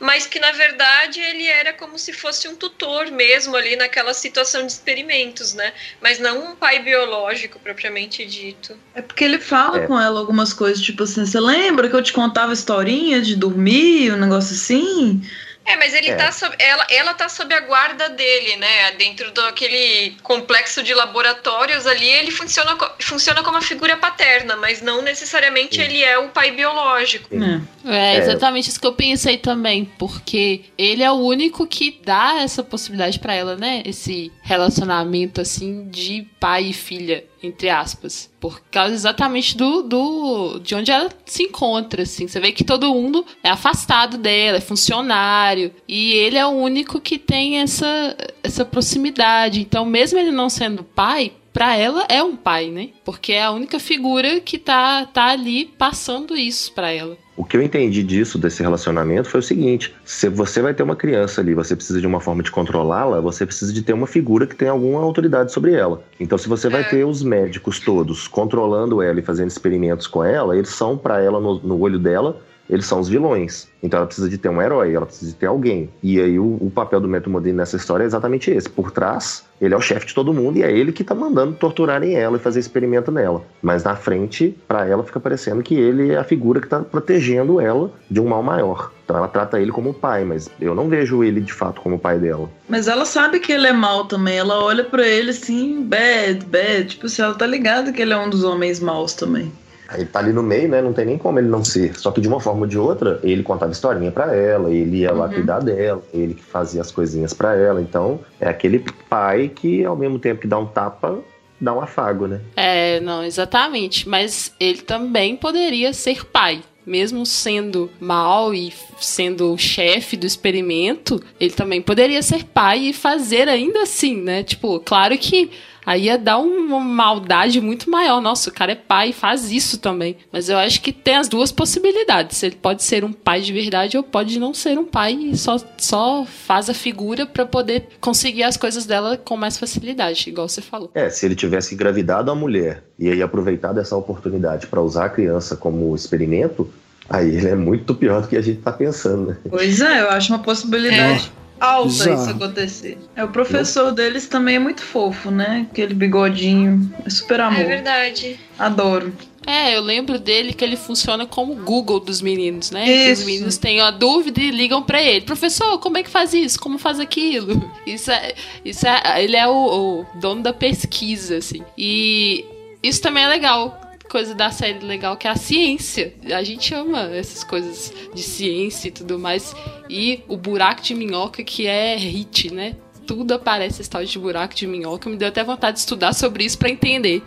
Speaker 4: mas que na verdade ele era como se fosse um tutor mesmo ali naquela situação de experimentos, né? Mas não um pai biológico propriamente dito.
Speaker 2: É porque ele fala
Speaker 3: É.
Speaker 2: com ela algumas coisas, tipo assim, você lembra que eu te contava historinha de dormir, um negócio assim?
Speaker 4: É, mas ele
Speaker 3: É.
Speaker 4: tá sob, ela, ela tá sob a guarda dele, né? Dentro daquele complexo de laboratórios ali, ele funciona, funciona como uma figura paterna, mas não necessariamente
Speaker 3: Sim.
Speaker 4: ele é o pai biológico.
Speaker 2: É.
Speaker 5: É
Speaker 3: É.
Speaker 5: exatamente isso que eu pensei também, porque ele é o único que dá essa possibilidade pra ela, né? Esse relacionamento assim de pai e filha, entre aspas, por causa exatamente do, do de onde ela se encontra, assim. Você vê que todo mundo é afastado dela, é funcionário, e ele é o único que tem essa essa proximidade. Então, mesmo ele não sendo pai, pra ela é um pai, né? Porque é a única figura que tá, tá ali passando isso pra ela.
Speaker 3: O que eu entendi disso, desse relacionamento, foi o seguinte: se você vai ter uma criança ali, você precisa de uma forma de controlá-la, você precisa de ter uma figura que tenha alguma autoridade sobre ela. Então, se você vai
Speaker 4: É.
Speaker 3: ter os médicos todos controlando ela e fazendo experimentos com ela, eles são, pra ela, no, no olho dela, eles são os vilões. Então ela precisa de ter um herói, ela precisa de ter alguém. E aí o, o papel do Metro Modini nessa história é exatamente esse. Por trás, ele é o chefe de todo mundo e é ele que tá mandando torturarem ela e fazer experimento nela. Mas na frente, pra ela fica parecendo que ele é a figura que tá protegendo ela de um mal maior. Então ela trata ele como pai, mas eu não vejo ele de fato como pai dela.
Speaker 2: Mas ela sabe que ele é mal também. Ela olha pra ele assim, bad, bad. Tipo assim, ela tá ligada que ele é um dos homens maus também.
Speaker 3: Aí tá ali no meio, né? Não tem nem como ele não ser. Só que de uma forma ou de outra, ele contava historinha pra ela, ele ia lá
Speaker 4: Uhum.
Speaker 3: cuidar dela, ele que fazia as coisinhas pra ela. Então, é aquele pai que, ao mesmo tempo que dá um tapa, dá um afago, né?
Speaker 5: É, não, exatamente. Mas ele também poderia ser pai. Mesmo sendo mal e sendo o chefe do experimento, ele também poderia ser pai e fazer ainda assim, né? Tipo, claro que aí ia dar uma maldade muito maior. Nossa, o cara é pai e faz isso também. Mas eu acho que tem as duas possibilidades. Ele pode ser um pai de verdade ou pode não ser um pai e só, só faz a figura pra poder conseguir as coisas dela com mais facilidade, igual você falou.
Speaker 3: É, se ele tivesse engravidado a mulher e aí aproveitado essa oportunidade pra usar a criança como experimento, aí ele é muito pior do que a gente tá pensando, né?
Speaker 2: Pois é, eu acho uma possibilidade alta
Speaker 1: bizarro.
Speaker 2: isso acontecer. É, o professor deles também é muito fofo, né? Aquele bigodinho. É super amor.
Speaker 4: É verdade.
Speaker 2: Adoro.
Speaker 5: É, eu lembro dele que ele funciona como o Google dos meninos, né? Que os
Speaker 2: Isso.
Speaker 5: meninos têm uma dúvida e ligam pra ele. Professor, como é que faz isso? Como faz aquilo? Isso é, isso é ele é o, o dono da pesquisa, assim. E isso também é legal. Coisa da série legal que é a ciência. A gente ama essas coisas de ciência e tudo mais. E o buraco de minhoca que é hit, né? Tudo aparece esse tal de buraco de minhoca. Me deu até vontade de estudar sobre isso pra entender.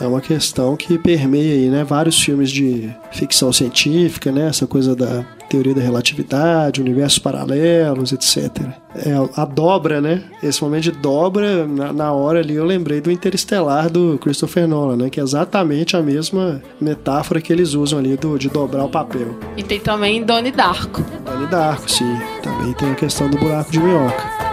Speaker 1: É uma questão que permeia aí, né? Vários filmes de ficção científica, né? Essa coisa da teoria da relatividade, universos paralelos, etc. É a dobra, né? Esse momento de dobra, na, na hora ali eu lembrei do Interestelar do Christopher Nolan, né? Que é exatamente a mesma metáfora que eles usam ali do, de dobrar o papel.
Speaker 5: E tem também Donnie Darko.
Speaker 1: Donnie Darko, sim. Também tem a questão do buraco de minhoca.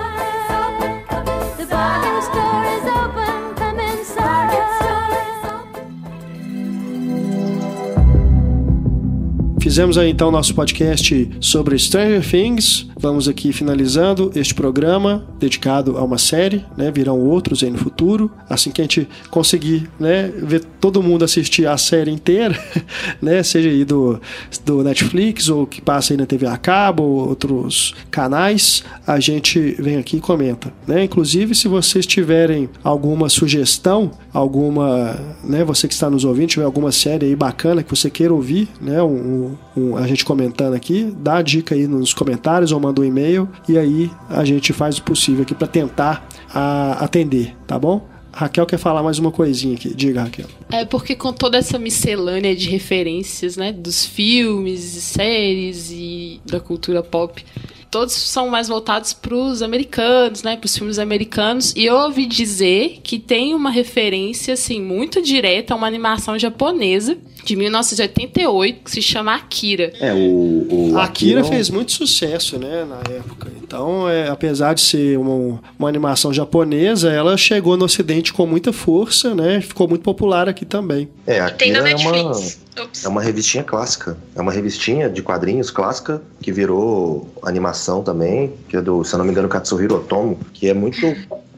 Speaker 1: Fizemos aí então nosso podcast sobre Stranger Things. Vamos aqui finalizando este programa dedicado a uma série, né? Virão outros aí no futuro. Assim que a gente conseguir, né, ver todo mundo assistir a série inteira, né, seja aí do, do Netflix ou que passa aí na TV a cabo ou outros canais, a gente vem aqui e comenta, né? Inclusive, se vocês tiverem alguma sugestão, alguma, né, você que está nos ouvindo, tiver alguma série aí bacana que você queira ouvir, né, um, um- a gente comentando aqui, dá a dica aí nos comentários ou manda um e-mail e aí a gente faz o possível aqui para tentar a- atender, tá bom? Raquel quer falar mais uma coisinha aqui. Diga, Raquel.
Speaker 5: É porque com toda essa miscelânea de referências, né, dos filmes e séries e da cultura pop, todos são mais voltados para os americanos, né, para os filmes americanos. E eu ouvi dizer que tem uma referência assim muito direta a uma animação japonesa de 1988 que se chama Akira.
Speaker 3: É, o, o
Speaker 1: A Akira
Speaker 3: é
Speaker 1: fez muito sucesso, né, na época. Então, é, apesar de ser uma, uma animação japonesa, ela chegou no ocidente com muita força, né? Ficou muito popular aqui também.
Speaker 3: É, Akira é uma, é uma revistinha clássica. É uma revistinha de quadrinhos clássica que virou animação também, que é do, se eu não me engano, Katsuhiro Otomo, que é muito,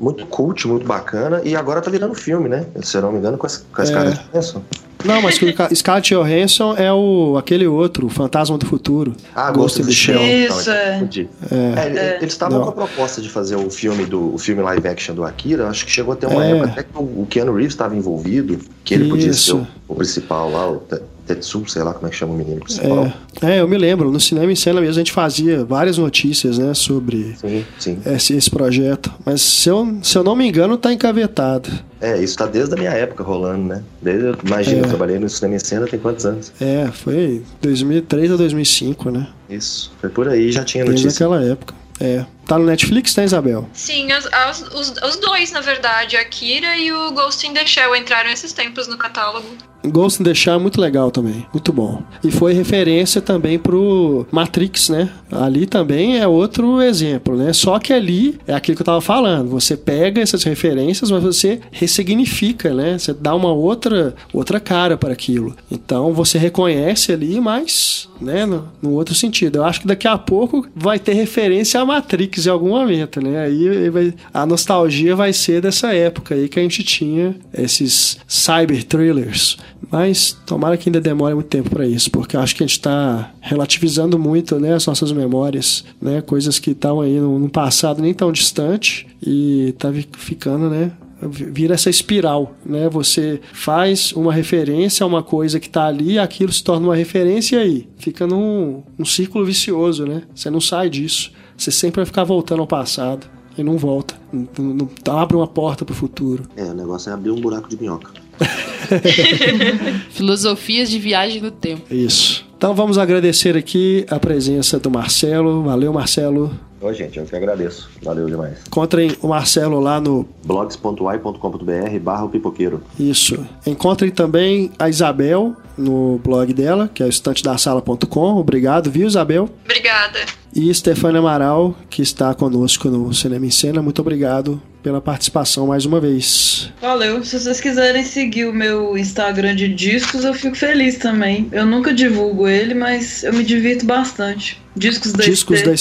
Speaker 3: muito cult, muito bacana, e agora tá virando filme, né? Se eu não me engano, com a, com a
Speaker 1: É.
Speaker 3: Johansson.
Speaker 1: Não, mas que o Scarlett Johansson é o aquele outro, o Fantasma do Futuro.
Speaker 3: Ah,
Speaker 1: Ghost in the Shell.
Speaker 2: Isso,
Speaker 3: Então,
Speaker 2: é.
Speaker 3: confundi. É, ele- Eles estavam com a proposta de fazer o filme do o filme live action do Akira. Acho que chegou até uma
Speaker 1: É.
Speaker 3: época até que o Keanu Reeves estava envolvido, que ele podia
Speaker 1: Isso.
Speaker 3: ser o, o principal lá, o Tetsu, sei lá como é que chama o menino principal.
Speaker 1: É, é, eu me lembro, no cinema em cena mesmo a gente fazia várias notícias, né, sobre
Speaker 3: Sim, sim.
Speaker 1: esse, esse projeto. Mas se eu, se eu não me engano, tá encavetado.
Speaker 3: É, isso tá desde a minha época rolando, né? Desde, eu- imagina,
Speaker 1: É.
Speaker 3: eu trabalhei no cinema em cena tem quantos anos?
Speaker 1: É, foi 2003 a 2005, né?
Speaker 3: Isso, foi por aí, já tinha
Speaker 1: Desde
Speaker 3: notícia.
Speaker 1: aquela época. É. Tá no Netflix, tá, Isabel?
Speaker 4: Sim, as- as- os, os dois, na verdade, a Akira e o Ghost in the Shell entraram esses tempos no catálogo.
Speaker 1: Ghost in the Shell é muito legal também, muito bom. E foi referência também pro Matrix, né? Ali também é outro exemplo, né? Só que ali é aquilo que eu tava falando, você pega essas referências, mas você ressignifica, né? Você dá uma outra outra cara para aquilo. Então você reconhece ali, mas, né, no, no outro sentido. Eu acho que daqui a pouco vai ter referência a Matrix em algum momento, né? Aí vai- a nostalgia vai ser dessa época aí que a gente tinha esses cyber thrillers. Mas tomara que ainda demore muito tempo para isso, porque acho que a gente está relativizando muito né, as nossas memórias, né? Coisas que estavam aí no, no passado nem tão distante e tá ficando, né? Vira essa espiral, né? Você faz uma referência a uma coisa que tá ali, aquilo se torna uma referência e aí fica num, num círculo vicioso, né? Você não sai disso. Você sempre vai ficar voltando ao passado e não volta. Não, não- não abre uma porta pro futuro.
Speaker 3: É, o negócio é abrir um buraco de minhoca.
Speaker 5: Filosofias de viagem no tempo.
Speaker 1: Isso. Então vamos agradecer aqui a presença do Marcelo. Valeu, Marcelo.
Speaker 3: Ô, gente, eu que agradeço. Valeu demais.
Speaker 1: Encontrem o Marcelo lá no
Speaker 3: blogs.ai.com.br barra pipoqueiro.
Speaker 1: Isso. Encontrem também a Isabel no blog dela, que é o estantedasala.com. Obrigado, viu, Isabel?
Speaker 4: Obrigada.
Speaker 1: E Stefania Amaral, que está conosco no Cinema em Cena. Muito obrigado pela participação mais uma vez.
Speaker 2: Valeu. Se vocês quiserem seguir o meu Instagram de discos, eu fico feliz também. Eu nunca divulgo ele, mas eu me divirto bastante. Discos da
Speaker 1: Discos da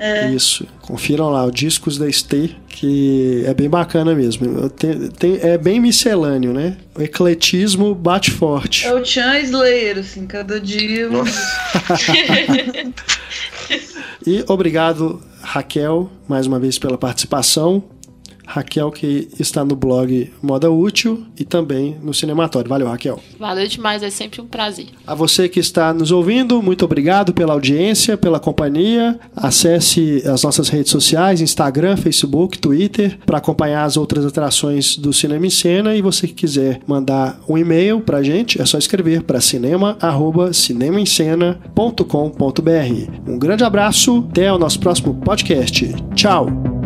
Speaker 1: Stay. Isso. Confiram lá, o Discos da Stay, que é bem bacana mesmo. Eu te- tem- é bem miscelâneo, né? O ecletismo bate forte.
Speaker 2: É o Chan Slayer, assim, cada dia.
Speaker 1: E obrigado, Raquel, mais uma vez pela participação. Raquel, que está no blog Moda Útil e também no Cinematório. Valeu, Raquel.
Speaker 5: Valeu demais, é sempre um prazer.
Speaker 1: A você que está nos ouvindo, muito obrigado pela audiência, pela companhia. Acesse as nossas redes sociais, Instagram, Facebook, Twitter, para acompanhar as outras atrações do Cinema em Cena. E você que quiser mandar um e-mail para a gente, é só escrever para cinema@cinemaencena.com.br. Um grande abraço, até o nosso próximo podcast. Tchau!